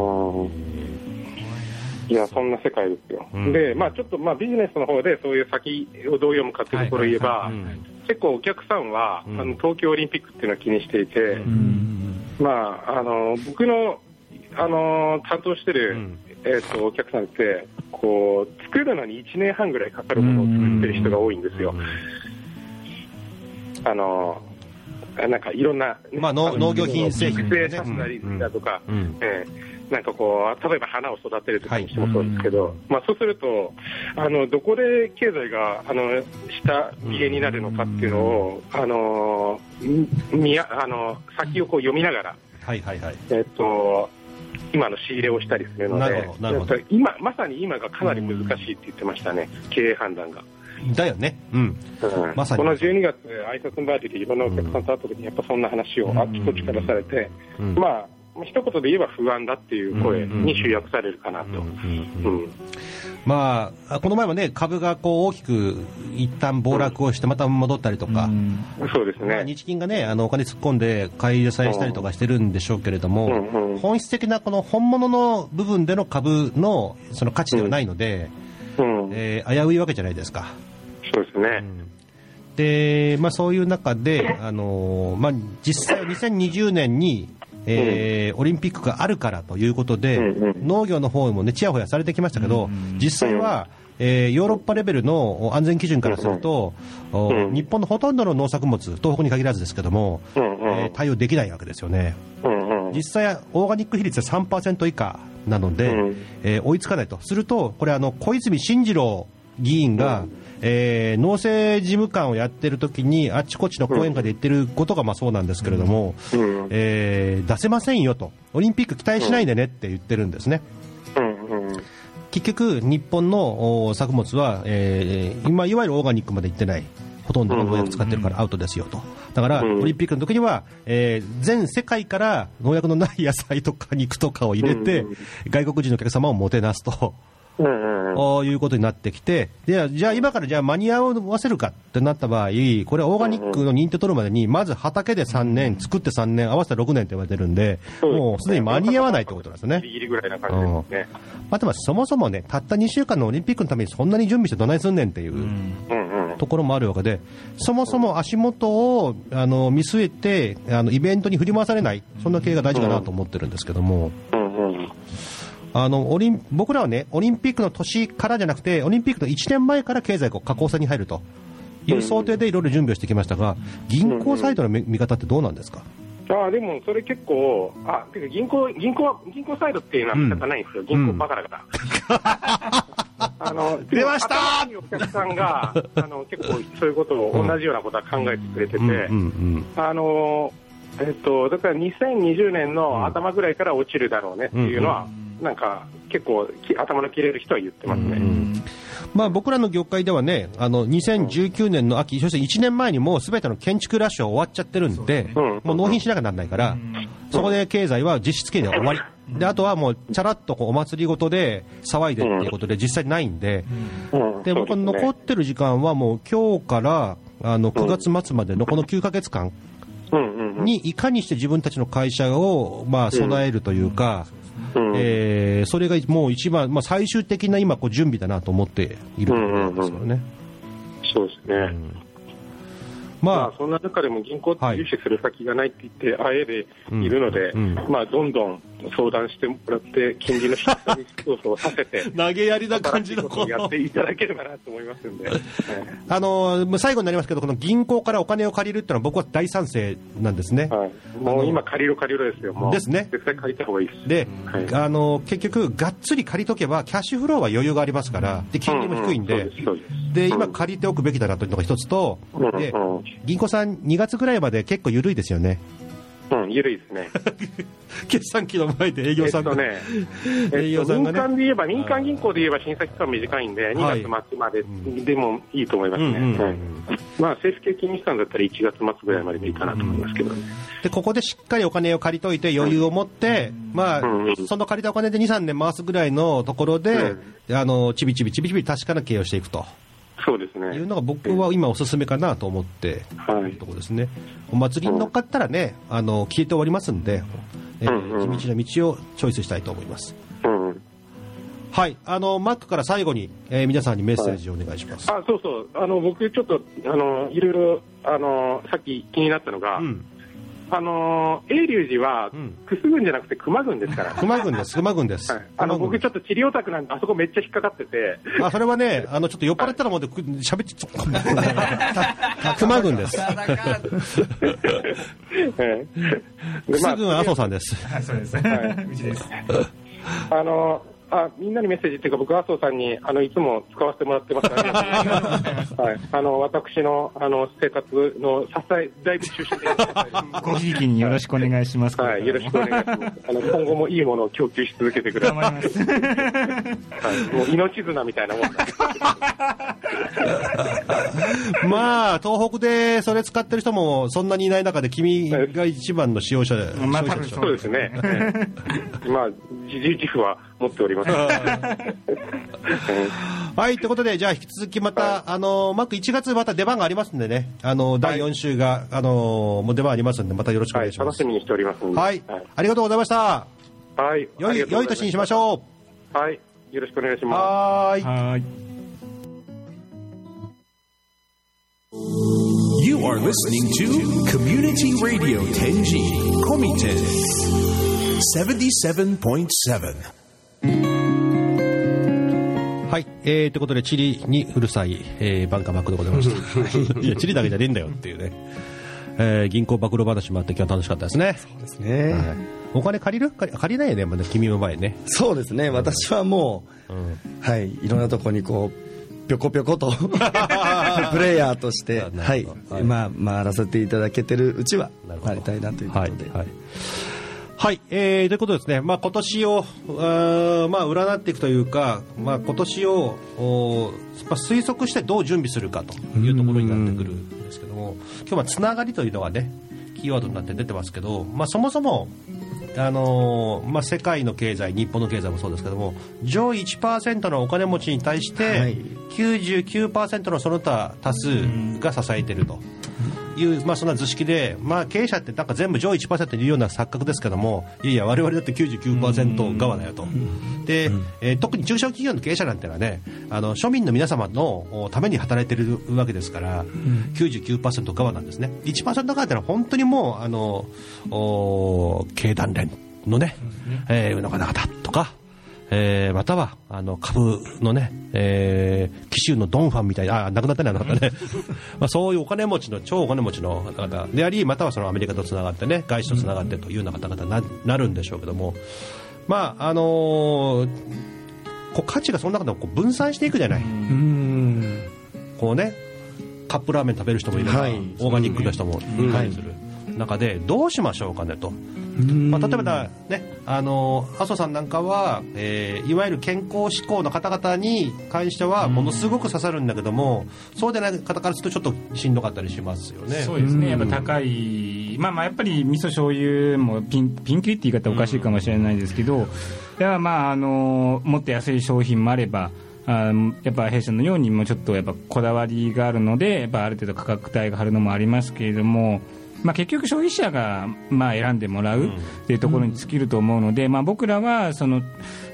いや、そんな世界ですよ。うん。で、まあちょっと、まあビジネスの方でそういう先をどう読むかっていうところを言えば、結構お客さんは、うん。あの東京オリンピックっていうのを気にしていて、うん。まあ、あの、僕の、あの、担当してる、うん。えっ、と、お客さんって、こう、作るのに1年半ぐらいかかるものを作ってる人が多いんですよ。あの、なんかいろんな、まあ農農業品製品育成させたりだとか、うん。ええなんかこう、例えば花を育てるとかにしてもそうですけど、まあそうすると、あの、どこで経済が、あの、下冷えになるのかっていうのを、あの、みや、あの、先をこう読みながら、はいはいはい。えっと、今の仕入れをしたりするので今、まさに今がかなり難しいって言ってましたね、経営判断が。だよね。うん。うん。まさに。この12月、挨拶バーディでいろんなお客さんと会った時に、やっぱそんな話をあっちこっちからされて、うん。まあ、一言で言えば不安だっていう声に集約されるかなと。うんまあ、この前もね、株がこう大きく一旦暴落をして、また戻ったりとか、そうですまあ、ね。日銀がね、あのお金突っ込んで買い支えしたりとかしてるんでしょうけれども、うんうん本質的なこの本物の部分での株のその価値ではないので、うん、えー危ういわけじゃないですか。そうですね。で、まあ、そういう中で、あのーまあ、実際は2020年に、えーオリンピックがあるからということで、農業の方もね、ちやほやされてきましたけど、実際は、えーヨーロッパレベルの安全基準からすると、おうん。日本のほとんどの農作物、東北に限らずですけども、うんうん。えー対応できないわけですよね。うんうん。実際、オーガニック比率は3%以下なので、うん。えー追いつかないと、すると、これあの、小泉進次郎議員が、えー農政事務官をやってる時に、あちこちの講演会で言ってることがまあそうなんですけれども、うん。えー出せませんよと、オリンピック期待しないでねって言ってるんですね。結局、日本のお作物は、えー今、いわゆるオーガニックまで行ってない、ほとんどの農薬使ってるからアウトですよと、だから、うん。オリンピックの時には、えー全世界から農薬のない野菜とか肉とかを入れて、うん。外国人のお客様をもてなすと。うんうんこういうことになってきて、でじゃあ今からじゃあ間に合わせるかってなった場合、これはオーガニックの認定取るまでに、まず畑で3年、作って3年、合わせて6年って言われてるんで、もうすでに間に合わないってことなんですよね。ギ。リギリぐらいな感じですね。あとはそもそもね、たった2週間のオリンピックのためにそんなに準備してどないすんねんっていうところもあるわけで、そもそも足元をあの見据えてあのイベントに振り回されない、そんな経営が大事かなと思ってるんですけども、うんうんあのオリン僕らはね、オリンピックの年からじゃなくて、オリンピックの1年前から経済が下降線に入ると。いう想定でいろいろ準備をしてきましたが、銀行サイドの見見方ってどうなんですか？ああでもそれ結構、あ銀行銀行は銀行サイドっていうのは仕方ないんですよ、銀行バカだから。あの *laughs* 出ました！お客さんが *laughs* あの結構そういうことを同じようなことは考えてくれてて、うんうん。あのえっと、だから2020年の頭ぐらいから落ちるだろうねっていうのは、なんか結構き頭の切れる人は言ってますね。まあ、僕らの業界ではね、あの2019年の秋、そして1年前にもうすべての建築ラッシュは終わっちゃってるんで、うん。もう納品しなきゃならないから、そこで経済は実質経済は終わり。であとはもうちゃらっとこうお祭りごとで騒いでっていうことで実際ないんで、うん。で僕残ってる時間はもう今日からあの9月末までのこの9ヶ月間うんうんうんにいかにして自分たちの会社を、まあ、備えるというか、えーそれがもう一番、まあ、最終的な今こう準備だなと思っているところなんですよね。そうですね。まあ、そんな中でも銀行って融資する先がないって言って、あえでいるので、まあ、どんどん相談してもらって、金利の引き下げ競争をさせて、*laughs* 投げやりな感じのことをやっていただければなと思いますんで、*laughs* あのまあ最後になりますけど、この銀行からお金を借りるっていうのは、僕は大賛成なんですね。もう今、借りろ借りろですよ、もう。ですね絶対借りた方がいいです。で、あの結局、がっつり借りとけば、キャッシュフローは余裕がありますから、で金利も低いんで、で今、借りておくべきだなというのが一つと、で銀行さん、2月ぐらいまで結構緩いですよね。うん、緩いですね。*laughs* 決算期の前で営業さんが、えっとね、*laughs* 営業さんがね。民間で言えば、民間銀行で言えば審査期間短いんで、2月末まででもいいと思いますね。はい。まあ、政府系金融機関だったら1月末ぐらいまででいいかなと思いますけど、でここでしっかりお金を借りといて、余裕を持って、まあ、その借りたお金で2、3年回すぐらいのところで、あのちびちびちびちび確かな経営をしていくと。そうですね。いうのが僕は今おすすめかなと思ってい。るところですね。お祭りに乗っかったらね、あの消えて終わりますんで、えー地道な道をチョイスしたいと思います。はい、あのマックから最後に、えー皆さんにメッセージをお願いします。あそうそう、あの僕、ちょっとあのいろいろあのさっき気になったのが、あの永隆寺は、楠郡じゃなくて熊郡ですから、*laughs* 熊郡です、熊郡です。あの僕、ちょっと地理オタクなんで、あそこめっちゃ引っかかってて、あそれはね、あのちょっと酔っ払ったらもうでく喋っちゃ *laughs* 熊郡です。楠郡 *laughs* 麻生さんです。そうです。はい。うちです。あのあみんなにメッセージっていうか、僕、麻生さんにあのいつも使わせてもらってます *laughs* はい、あの私のあの生活の支え、だいぶ中心的なごひいきによろしくお願いします。はい、よろしくお願いします。あの今後もいいものを供給し続けてください。はい、もう命綱みたいなもん *laughs* まあ、東北でそれ使ってる人もそんなにいない中で、君が一番の使用者で、まあ、そうですね。まあ、自自負は持っております。はい、ということで、じゃあ引き続きまた、あの、マック1月また出番がありますんでね、あの、第4週が、あの、もう出番ありますんで、またよろしくお願いします。楽しみにしておりますんで。はい、ありがとうございました。はい。良い、良い年にしましょう。はい。よろしくお願いします。はーい。はい。You are listening to Community Radio Tenji Komite 77.7. はい、えー、ということで、チリにうるさい、えー、バンカーマックでございました。いや、チリだけじゃねえんだよっていうね。えー、銀行暴露話もあって今日は楽しかったですね。そうですね。はい、お金借りる？借りないよね、まだ君の場合ね。そうですね、私はもう、はい、いろんなとこにこう、ぴょこぴょこと *laughs* プレイヤーとして、はい、まあ、回らせていただけてるうちは、回りたいなということで。はいはい、えー、ということですね、まあ、今年をあ、まあ、占っていくというか、まあ、今年をお、まあ、推測してどう準備するかというところになってくるんですけども、今日はつながりというのがね、キーワードになって出てますけど、まあ、そもそも、あのーまあ、世界の経済、日本の経済もそうですけども、上位1%のお金持ちに対して、はい、99%のその他多数が支えていると。いう、まあ、そんな図式で、まあ、経営者ってなんか全部上位1%いるような錯覚ですけどもいやいや我々だって99%側だよと。で、えー、特に中小企業の経営者なんてのはねあの庶民の皆様のために働いてるわけですから、うん、99%側なんですね。1%側ってのは本当にもうあの経団連のね、えー、うながな方とかえー、またはあの株のね、えー、紀州のドンファンみたいな、あ、亡くなったね、なかったね、*laughs* まあそういうお金持ちの、超お金持ちの方々であり、またはそのアメリカとつながってね、外資とつながってというような方々にななるんでしょうけども、まあ、あのー、こう価値がその中でもこう分散していくじゃない。こうね、カップラーメン食べる人もいれば、はい、オーガニックの人もいたりする中で、どうしましょうかねと。まあ、例えばだ、ね、あの麻生さんなんかは、えー、いわゆる健康志向の方々に関してはものすごく刺さるんだけども、そうでない方からするとちょっとしんどかったりしますよね。そうですね。やっぱ高い、まあ、まあやっぱり味噌醤油もピンピンキリって言い方おかしいかもしれないですけど、ではまああのもっと安い商品もあればあやっぱ弊社のようにもちょっとやっぱこだわりがあるのでやっぱある程度価格帯が張るのもありますけれどもまあ、結局消費者がまあ選んでもらうっていうところに尽きると思うので、まあ、僕らはその、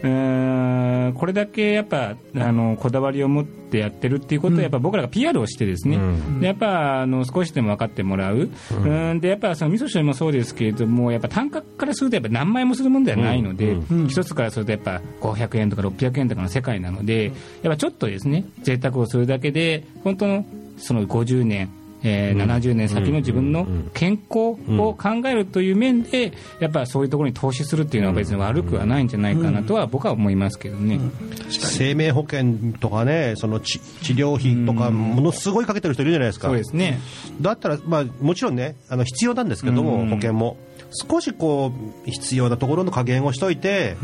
えーこれだけやっぱあのこだわりを持ってやってるっていうことはやっぱ僕らが PR をしてですね、でやっぱあの少しでも分かってもらう、うん、でやっぱその味噌醤油もそうですけれどもやっぱ単価からするとやっぱ何万円もするものではないので、一つからするとやっぱ500円とか600円とかの世界なのでやっぱちょっとですね贅沢をするだけで本当のその50年えー70年先の自分の健康を考えるという面で、やっぱそういうところに投資するっていうのは別に悪くはないんじゃないかなとは僕は思いますけどね。生命保険とかね、その治治療費とか、ものすごいかけてる人いるじゃないですか。そうですね。だったら、まあ、もちろんね、あの必要なんですけども、うん保険も。少しこう必要なところの加減をしといて、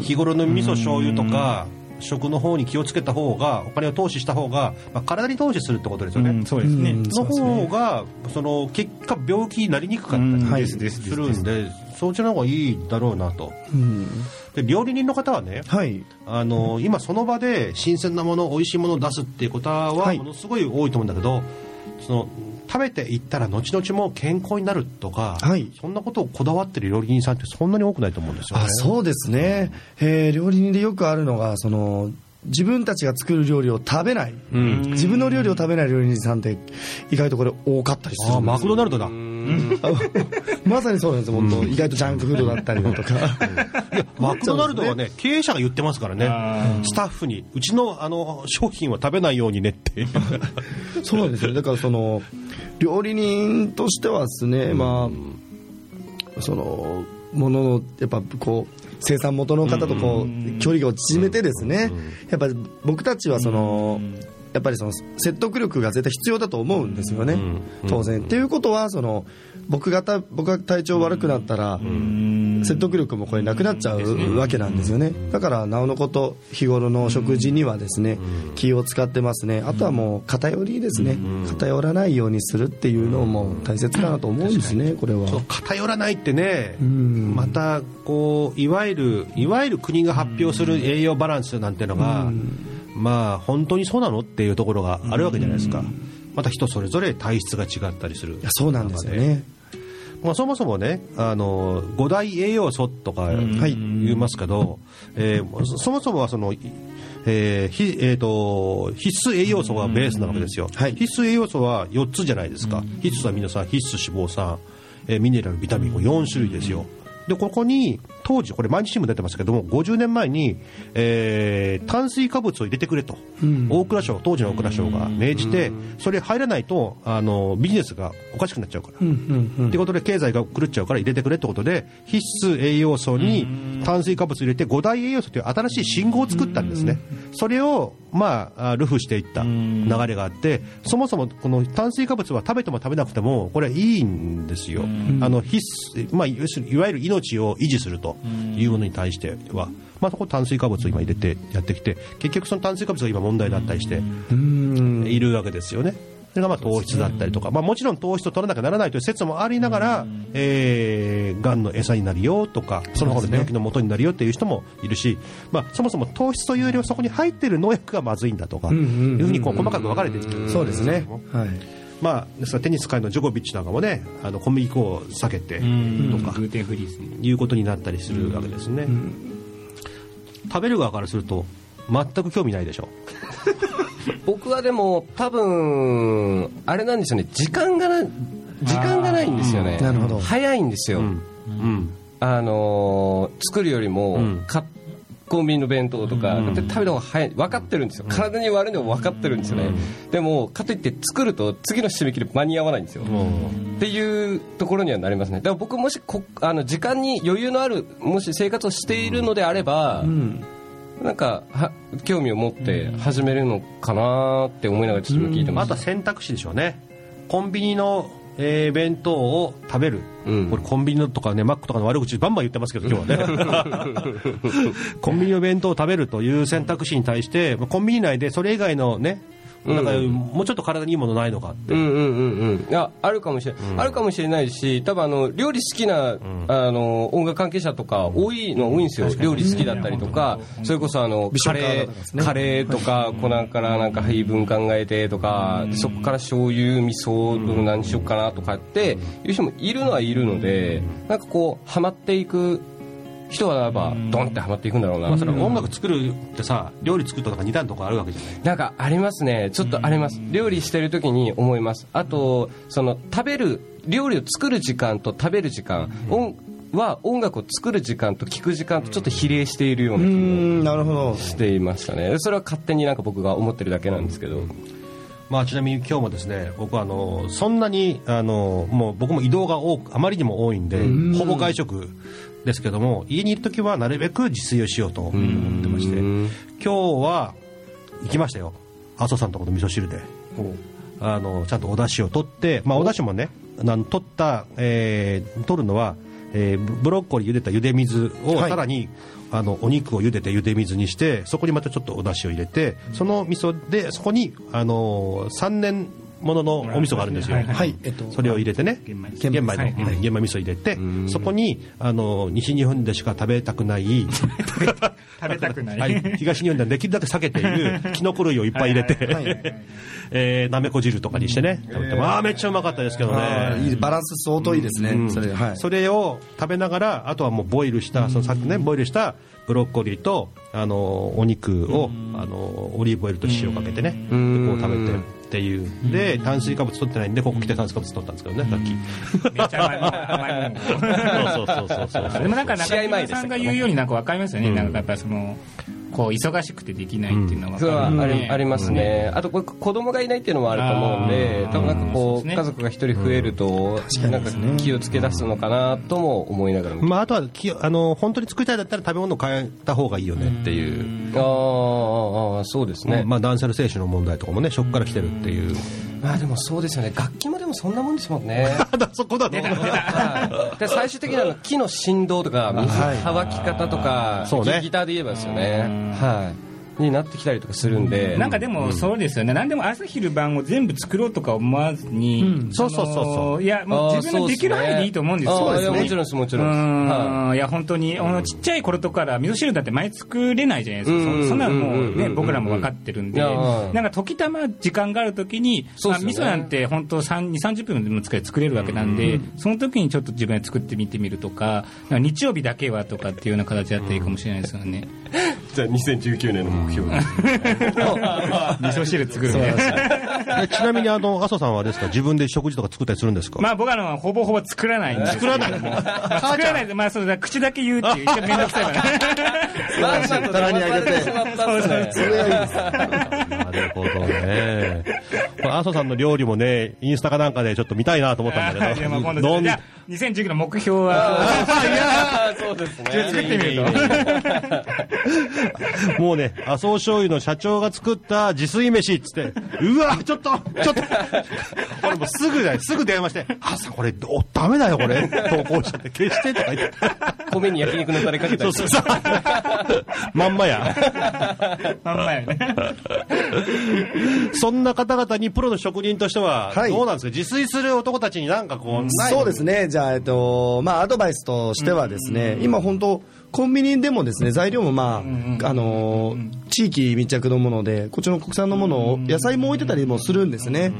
日頃の味噌醤油とか、食の方に気をつけた方が、お金を投資した方が、まあ、体に投資するってことですよね。うんそうですね。の方が、その結果、病気になりにくかったうんりでするんで、そっちの方がいいだろうなと。で料理人の方はね、はい。あの今その場で新鮮なもの美味しいものを出すっていうことははいものすごい多いと思うんだけど、その食べていったら後々も健康になるとか、はい。そんなことをこだわってる料理人さんってそんなに多くないと思うんですよね。あそうですね、えー料理人でよくあるのがその自分たちが作る料理を食べない、うん。自分の料理を食べない料理人さんって意外とこれ多かったりするあんですマクドナルドだ。あまさにそうなんですよ本当、意外とジャンクフードだったりだとか。マクドナルドはね、経営者が言ってますからね。あ、スタッフに、うちのあの商品は食べないようにねって。そうなんですよ。だからその料理人としてはですね、まあそのもののやっぱこう生産元の方とこう距離を縮めてですねやっぱ僕たちはそのやっぱりその説得力が絶対必要だと思うんですよね。ん当然。っていうことはその僕がた僕が体調悪くなったら説得力もこれなくなっちゃうわけなんですよね。だからなおのこと日頃の食事にはですね気を使ってますね。あとはもう偏りですね。偏らないようにするっていうのも大切かなと思うんですねこれは。偏らないってね、ん。またこういわゆるいわゆる国が発表する栄養バランスなんてのが、まあ本当にそうなのっていうところがあるわけじゃないですか、また人それぞれ体質が違ったりする。いやそうなんですよね。まあ、そもそもねあの五大栄養素とか言いますけど、えーそそもそもはその、えーひえー、と必須栄養素がベースなわけですよ、はい。必須栄養素は4つじゃないですか、必須アミノ酸必須脂肪酸、えーミネラルビタミンこれ4種類ですよ。でここに当時これ毎日新聞出てますけども50年前に、えー炭水化物を入れてくれと、大蔵省当時の大蔵省が命じてそれ入らないとあのビジネスがおかしくなっちゃうから、ってことで経済が狂っちゃうから入れてくれってことで必須栄養素に炭水化物を入れて五大栄養素という新しい信号を作ったんですね、それを、まあ、あルフしていった流れがあってそもそもこの炭水化物は食べても食べなくてもこれはいいんですよ、あの必須、まあ、いわゆる命を維持するというものに対しては、まあ、そこ炭水化物を今入れてやってきて結局その炭水化物が今問題だったりしているわけですよね。それがまあ糖質だったりとか、まあ、もちろん糖質を取らなきゃならないという説もありながら、えー、がんの餌になるよとか、その方の病気の元になるよっていう人もいるし、まあ、そもそも糖質というよりはそこに入っている農薬がまずいんだとか、いうふうにこう細かく分かれているそうですね。はいまあ、テニス界のジョコビッチなんかもね、あの小麦粉を避けてとかグルテンフリーですね。いうことになったりするわけですね。食べる側からすると、全く興味ないでしょ。*laughs* 僕はでも多分あれなんですよね。時間がな時間がないんですよね。なるほど。早いんですよ、うん。あのー作るよりも、うん。かコンビニの弁当とか、で食べた方が早い。分かってるんですよ、体に悪いのも分かってるんですよね、でもかといって作ると次の締め切り間に合わないんですよ、っていうところにはなりますね。だから僕もしこあの時間に余裕のあるもし生活をしているのであれば、なんかは興味を持って始めるのかなって思いながらちょっと聞いてまあとはした、選択肢でしょうね。コンビニの、えー弁当を食べる。うんこれコンビニのとかね、マックとかの悪口バンバン言ってますけど、*laughs* 今日はね。*laughs* コンビニの弁当を食べるという選択肢に対して、まあコンビニ内でそれ以外のね、なんかもうちょっと体にいいものないのかって、うんうんうんうん。いやあるかもしれない、あるかもしれないし多分あの料理好きな、あの音楽関係者とか多いのは多いんですよ。料理好きだったりとかそれこそあのカレーカレーとか粉からなんか配分考えてとかそこから醤油味噌何しようかなとかっていう人もいるのはいるのでなんかこうハマっていく人はやっぱドンってハマっていくんだろうな。まあ、それは音楽作るってさ料理作るとか似たようなとこあるわけじゃない？なんかありますね。ちょっとあります。料理してる時に思います。あとその食べる料理を作る時間と食べる時間。音は音楽を作る時間と聴く時間とちょっと比例しているよううな気もんなるほど。していましたね。それは勝手になんか僕が思ってるだけなんですけど。まあ、ちなみに今日もですね僕はあのそんなにあのもう僕も移動が多くあまりにも多いんでほぼ外食ですけども家にいる時はなるべく自炊をしようと思ってまして今日は行きましたよ。阿蘇さんとこの味噌汁で。あのちゃんとお出汁を取って、まあ、お。出汁もねあの取った、えー取るのは、えーブブロッコリー茹でた茹で水をはい。さらに、あのお肉を茹でて茹で水にしてそこにまたちょっとお出汁を入れてその味噌でそこにあの3年もののお味噌があるんですよ、はいえっとそれを入れてね。玄米。玄米の、玄米味噌入れてそこにあの西日本でしか食べたくない食べたくない、はい、東日本ではできるだけ避けている *laughs* キノコ類をいっぱい入れて、えーなめこ汁とかにしてね。食べてまあめっちゃうまかったですけどね。バランス相当いいですね、うん。それはい。それを食べながらあとはもうボイルしたそのさっきねボイルしたブロッコリーとあのお肉をあのオリーブオイルと塩かけてね。でこう食べてっていう。で炭水化物取ってないんでここ来て炭水化物取ったんですけどねさっき。めっちゃ甘いもん。*laughs* そうそうそうそうそう。でもなんか中島さんが言うようになんか分かりますよね、なんかやっぱりそのこう忙しくてできないっていうのはそう分かるあり,、ねありますね、あとこれ子供がいないっていうのもあると思うんで多分なんかこう、ね家族が一人増えると、なんか気をつけ出すのかなとも思いながらまあ、あとはきあの本当に作りたいだったら食べ物を変えた方がいいよねっていう、あーあーあーそうですね、まあ、断捨離精神の問題とかもねそこから来てるっていう。まあでもそうですよね。楽器もそんなもんですもんね。*laughs* そこだはい。で最終的には木の振動とか水乾き方とか、ギターで言えばですよね。はいになってきたりとかするんで。なんかでもそうですよね、何でも朝昼晩を全部作ろうとか思わずに、そうそうそうそう。いや、もう自分のできる範囲でいいと思うんですよ、あーそういやもちろんですもちろん。い。や、本当に、あのちっちゃい頃とから味噌汁だって毎作れないじゃないですか、うん。そそんなのもうね、うん。僕らも分かってるんで、なんか時たま時間があるときに、まあ味噌なんて本当3、2、30分でも作れるわけなんで、その時にちょっと自分で作ってみてみるとか日曜日だけはとかっていうような形だったらいいかもしれないですよね。*laughs* じゃあ2019年の目標 *laughs* 味噌汁作るね。えちなみにあの阿蘇さんはあれですか？自分で食事とか作ったりするんですか、まあ僕はあのほぼほぼ作らないんです作らない。まあ作らない。でまあそうだ口だけ言うっていう一応面倒くさいから。まんまと棚にあげてしまったんですねそれがいいです。なるほどね。これ阿蘇さんの料理もねインスタかなんかでちょっと見たいなと思ったんだけいやまあ今ど度じゃあ2019の目標は。あーそうですね。*laughs* 作ってみると。もうね、麻生醤油の社長が作った自炊飯っつって、*laughs* うわ、ちょっと、ちょっと、*laughs* これもうすぐだよ、すぐ電話して、あさん、これ、おダメだよ、これ、投稿しちゃって、消してとか言って。*laughs* 米に焼肉のタレかけたり。そうそうそう。まんまや。まんまやね。そんな方々にプロの職人としては、はい。どうなんですか、自炊する男たちになんかこう、ない？そうですね、じゃあ、えっとまあ、アドバイスとしてはですね、今、本当、コンビニでもですね材料も、まああのー地域密着のもので、こっちの国産のものを、野菜も置いてたりもするんですね。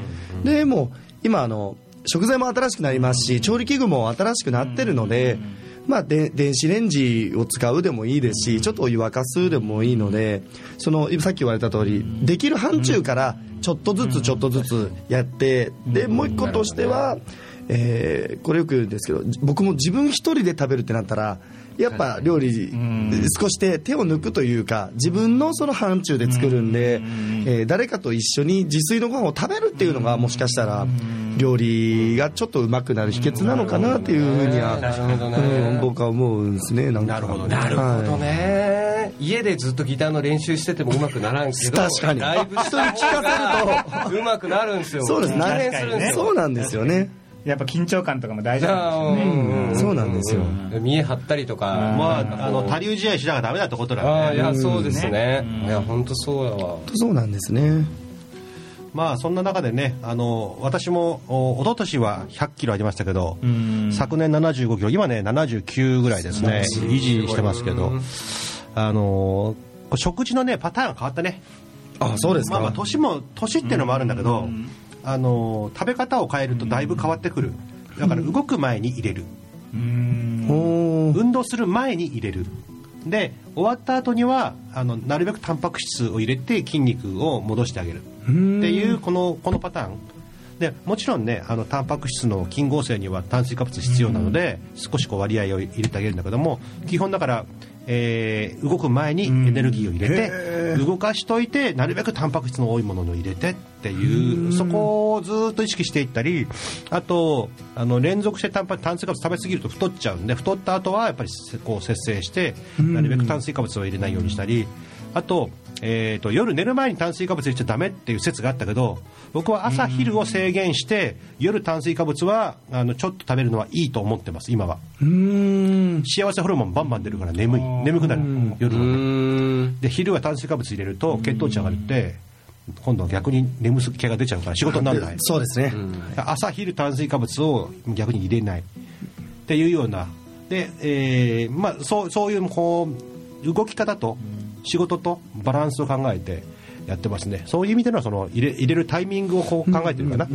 でもう今あの食材も新しくなりますし調理器具も新しくなってるので、まあ、で電子レンジを使うでもいいですしちょっとお湯沸かすでもいいのでそのさっき言われた通りできる範疇からちょっとずつちょっとずつやってでもう一個としては、えーこれよく言うんですけど僕も自分一人で食べるってなったらやっぱ料理少しで手を抜くというか自分のその範疇で作るんで、えー誰かと一緒に自炊のご飯を食べるっていうのがもしかしたら料理がちょっとうまくなる秘訣なのかなっていうふうには、うん。僕は思うんですねなるほどねなるほどね、家でずっとギターの練習しててもうまくならんけど確かに。ライブ人に聞かせるとうまくなるんですよ。そうです。ねするんですよ。そうなんですよねやっぱ緊張感とかも大事なんですよね。うんそうなんですよ。見え張ったりとか。まあ、あの、他流試合しながらダメだってことだああよね。いやそうですね。いや本当そうだわ。そうなんですね。まあそんな中でねあの私もお一昨年は100キロありましたけど昨年75キロ今ね79ぐらいですね。維持してますけど。あの食事のねパターンが変わったね。あそうですか、まあ、まあ年も年っていうのもあるんだけどあの食べ方を変えるとだいぶ変わってくる。だから動く前に入れる。運動する前に入れる。で終わった後にはあのなるべくタンパク質を入れて筋肉を戻してあげる。っていうこのこのパターン。でもちろんねあのタンパク質の筋合成には炭水化物必要なので少しこう割合を入れてあげるんだけども基本だから、えー動く前にエネルギーを入れて動かしといてなるべくタンパク質の多いものを入れてっていうそこをずっと意識していったりあとあの連続してタンパ炭水化物食べ過ぎると太っちゃうんで太った後はやっぱりせこう節制してなるべく炭水化物を入れないようにしたりあと,、えー、と夜寝る前に炭水化物入れちゃダメっていう説があったけど僕は朝昼を制限して夜炭水化物はあのちょっと食べるのはいいと思ってます今は。幸せホルモンバンバン出るから眠い。眠くなる。夜は。ねで昼は炭水化物入れると血糖値上がるって今度は逆に眠す気が出ちゃうから仕事にならない。そうですね、朝昼炭水化物を逆に入れない。っていうような。で、えーまあ、そうそういうこう動き方と仕事とバランスを考えてやってますね。そういう意味でのその入れ入れるタイミングをこう考えてるかな、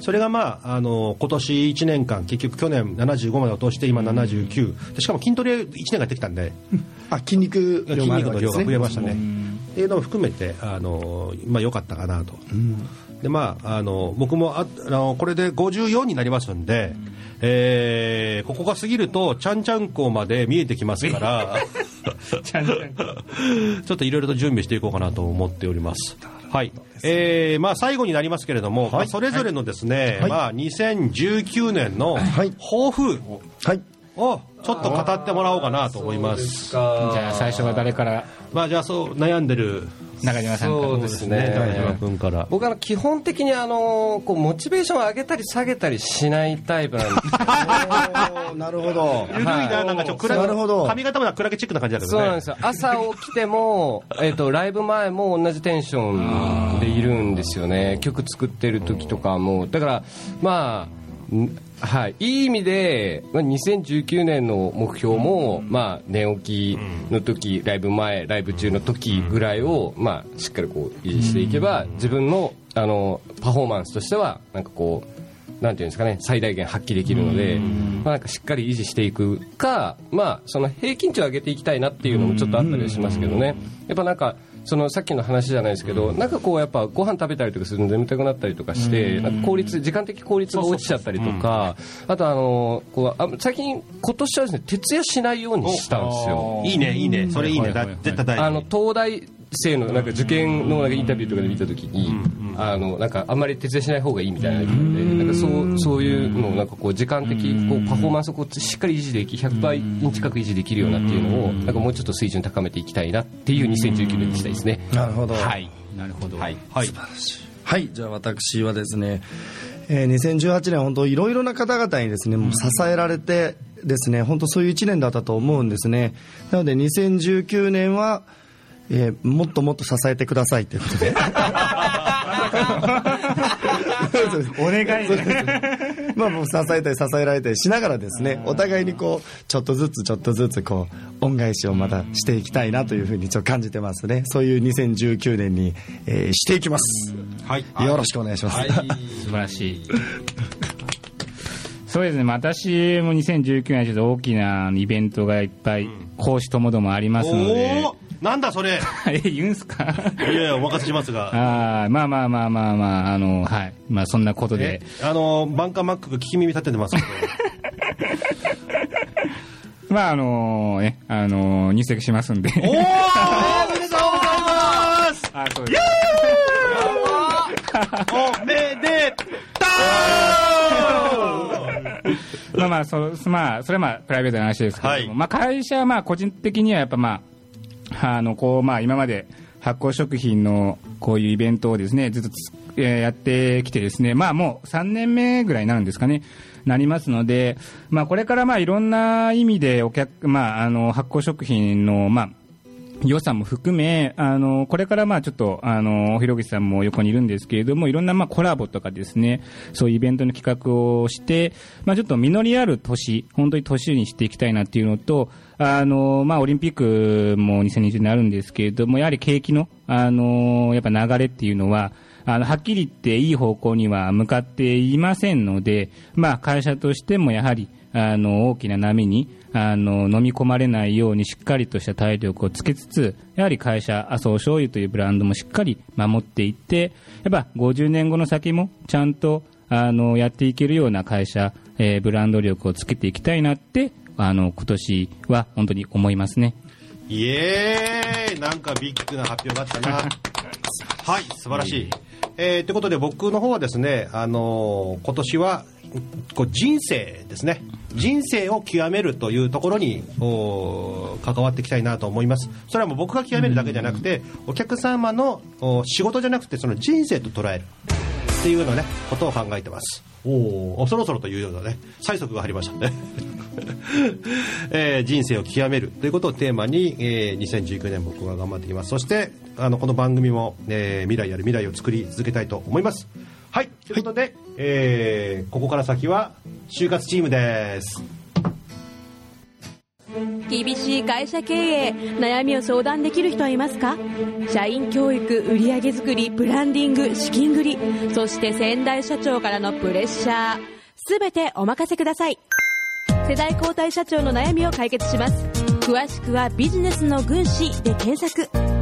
それがまああの今年1年間結局去年75まで落として今79でしかも筋トレ1年間やってきたんで。あ筋肉量ね。肉の量が増えましたね。っていうのも含めてあのまあ良かったかなと、でまああの僕もああのこれで54になりますんで、えーここが過ぎるとちゃんちゃんこまで見えてきますから。ちゃんちゃんこちょっといろいろと準備していこうかなと思っております。はい。えーまあ最後になりますけれども、まあそれぞれのですね、まあ2019年の抱負はい。をちょっと語ってもらおうかなと思います。じゃあ最初は誰から？まあじゃあそう悩んでる中島さんからそうですね。中島君から。僕は基本的にあのこうモチベーションを上げたり下げたりしないタイプなんですおー *laughs* なるほど。ゆるいな、なんかちょっと暗なるほど。髪型もなんかクラゲチックな感じだけどね。そうなんですよ。朝起きても、えっとライブ前も同じテンションでいるんですよね。曲作ってる時とかも。だからまあんはい、いい意味で、まあ、2019年の目標も、まあ、寝起きの時、ライブ前ライブ中の時ぐらいを、まあ、しっかりこう維持していけば自分のあのパフォーマンスとしてはなんかこうなんていうんですかね最大限発揮できるので、まあ、なんかしっかり維持していくか、まあ、その平均値を上げていきたいなっていうのもちょっとあったりはしますけどね。やっぱなんかそのさっきの話じゃないですけどなんかこうやっぱご飯食べたりとかすると眠たくなったりとかしてなんか効率時間的効率が落ちちゃったりとかあとあのこうあ最近今年はですね徹夜しないようにしたんですよ。いいね、いいね。それいいね。だ絶対大事。あの東大生のなんか受験のなんかインタビューとかで見たときに、あのなんかあんまり徹夜しない方がいいみたいなのが言っててなんかそうそういうのをなんかこう時間的こうパフォーマンスをこうしっかり維持でき100倍に近く維持できるようなっていうのをなんかもうちょっと水準高めていきたいなっていう2019年にしたいですね。なるほどはい。なるほど、はい。はい。はい、じゃあ私はですね、えー2018年、本当いろいろな方々にですね、もう支えられてですね、本当そういう1年だったと思うんですね。なので2019年は、えーもっともっと支えてくださいということで。*laughs* お願いまあもう支えたり支えられたりしながらですね、お互いにこう、ちょっとずつちょっとずつこう、恩返しをまたしていきたいなというふうにちょっと感じてますね。そういう2019年に、えーしていきます。はい。よろしくお願いします。素晴らしいそうですね。私も2019年はちょっと大きなイベントがいっぱい講師ともどもありますので、なんだそれ。*laughs* え言うんすか？いやいや、お任せしますが。*laughs* あーまあまあまあまあまああのはい。まあそんなことで。あの、バンカーマックが聞き耳立ててますけど。*laughs* まああのねあの入籍しますんで。おーおめでとうございます。あそうです。おめでとまあまあそまあそれはまあプライベートな話ですけれども、まあ会社はまあ個人的にはやっぱまああのこうまあ今まで発酵食品のこういうイベントをですねずっとつ、えーやってきてですねまあもう3年目ぐらいになるんですかねなりますのでまあこれからまあいろんな意味でお客まああの発酵食品のまあ予算も含め、あの、これからまあちょっと、あの、ひろぐさんも横にいるんですけれども、いろんなまあコラボとかですね、そういうイベントの企画をして、まあちょっと実りある年、本当に年にしていきたいなっていうのと、あの、まあオリンピックも2020年あるんですけれども、やはり景気の、あの、やっぱ流れっていうのは、あの、はっきり言っていい方向には向かっていませんので、まあ会社としてもやはり、あの、大きな波に、あの、飲み込まれないようにしっかりとした体力をつけつつ、やはり会社、麻生醤油というブランドもしっかり守っていって、やっぱ50年後の先もちゃんと、あの、やっていけるような会社、えーブランド力をつけていきたいなって、あの、今年は本当に思いますね。イエーイなんかビッグな発表があったな。*laughs* はい、素晴らしい。えー、ということで僕の方はですね、あのー今年はこう人生ですね。人生を極めるというところにお関わっていきたいなと思います。それはもう僕が極めるだけじゃなくて、お客様のお仕事じゃなくてその人生と捉えるっていうようなね、ことを考えてます。おお、そろそろというようなね、催促が入りましたね。*laughs* えー人生を極めるということをテーマに、えー2019年僕は頑張っていきますそしてあのこの番組も、えー未来ある未来を作り続けたいと思いますはい。ということで、えーここから先は就活チームです。厳しい会社経営悩みを相談できる人はいますか？社員教育売上作りブランディング資金繰り。そして先代社長からのプレッシャー。すべてお任せください。世代交代社長の悩みを解決します。詳しくはビジネスの軍師で検索。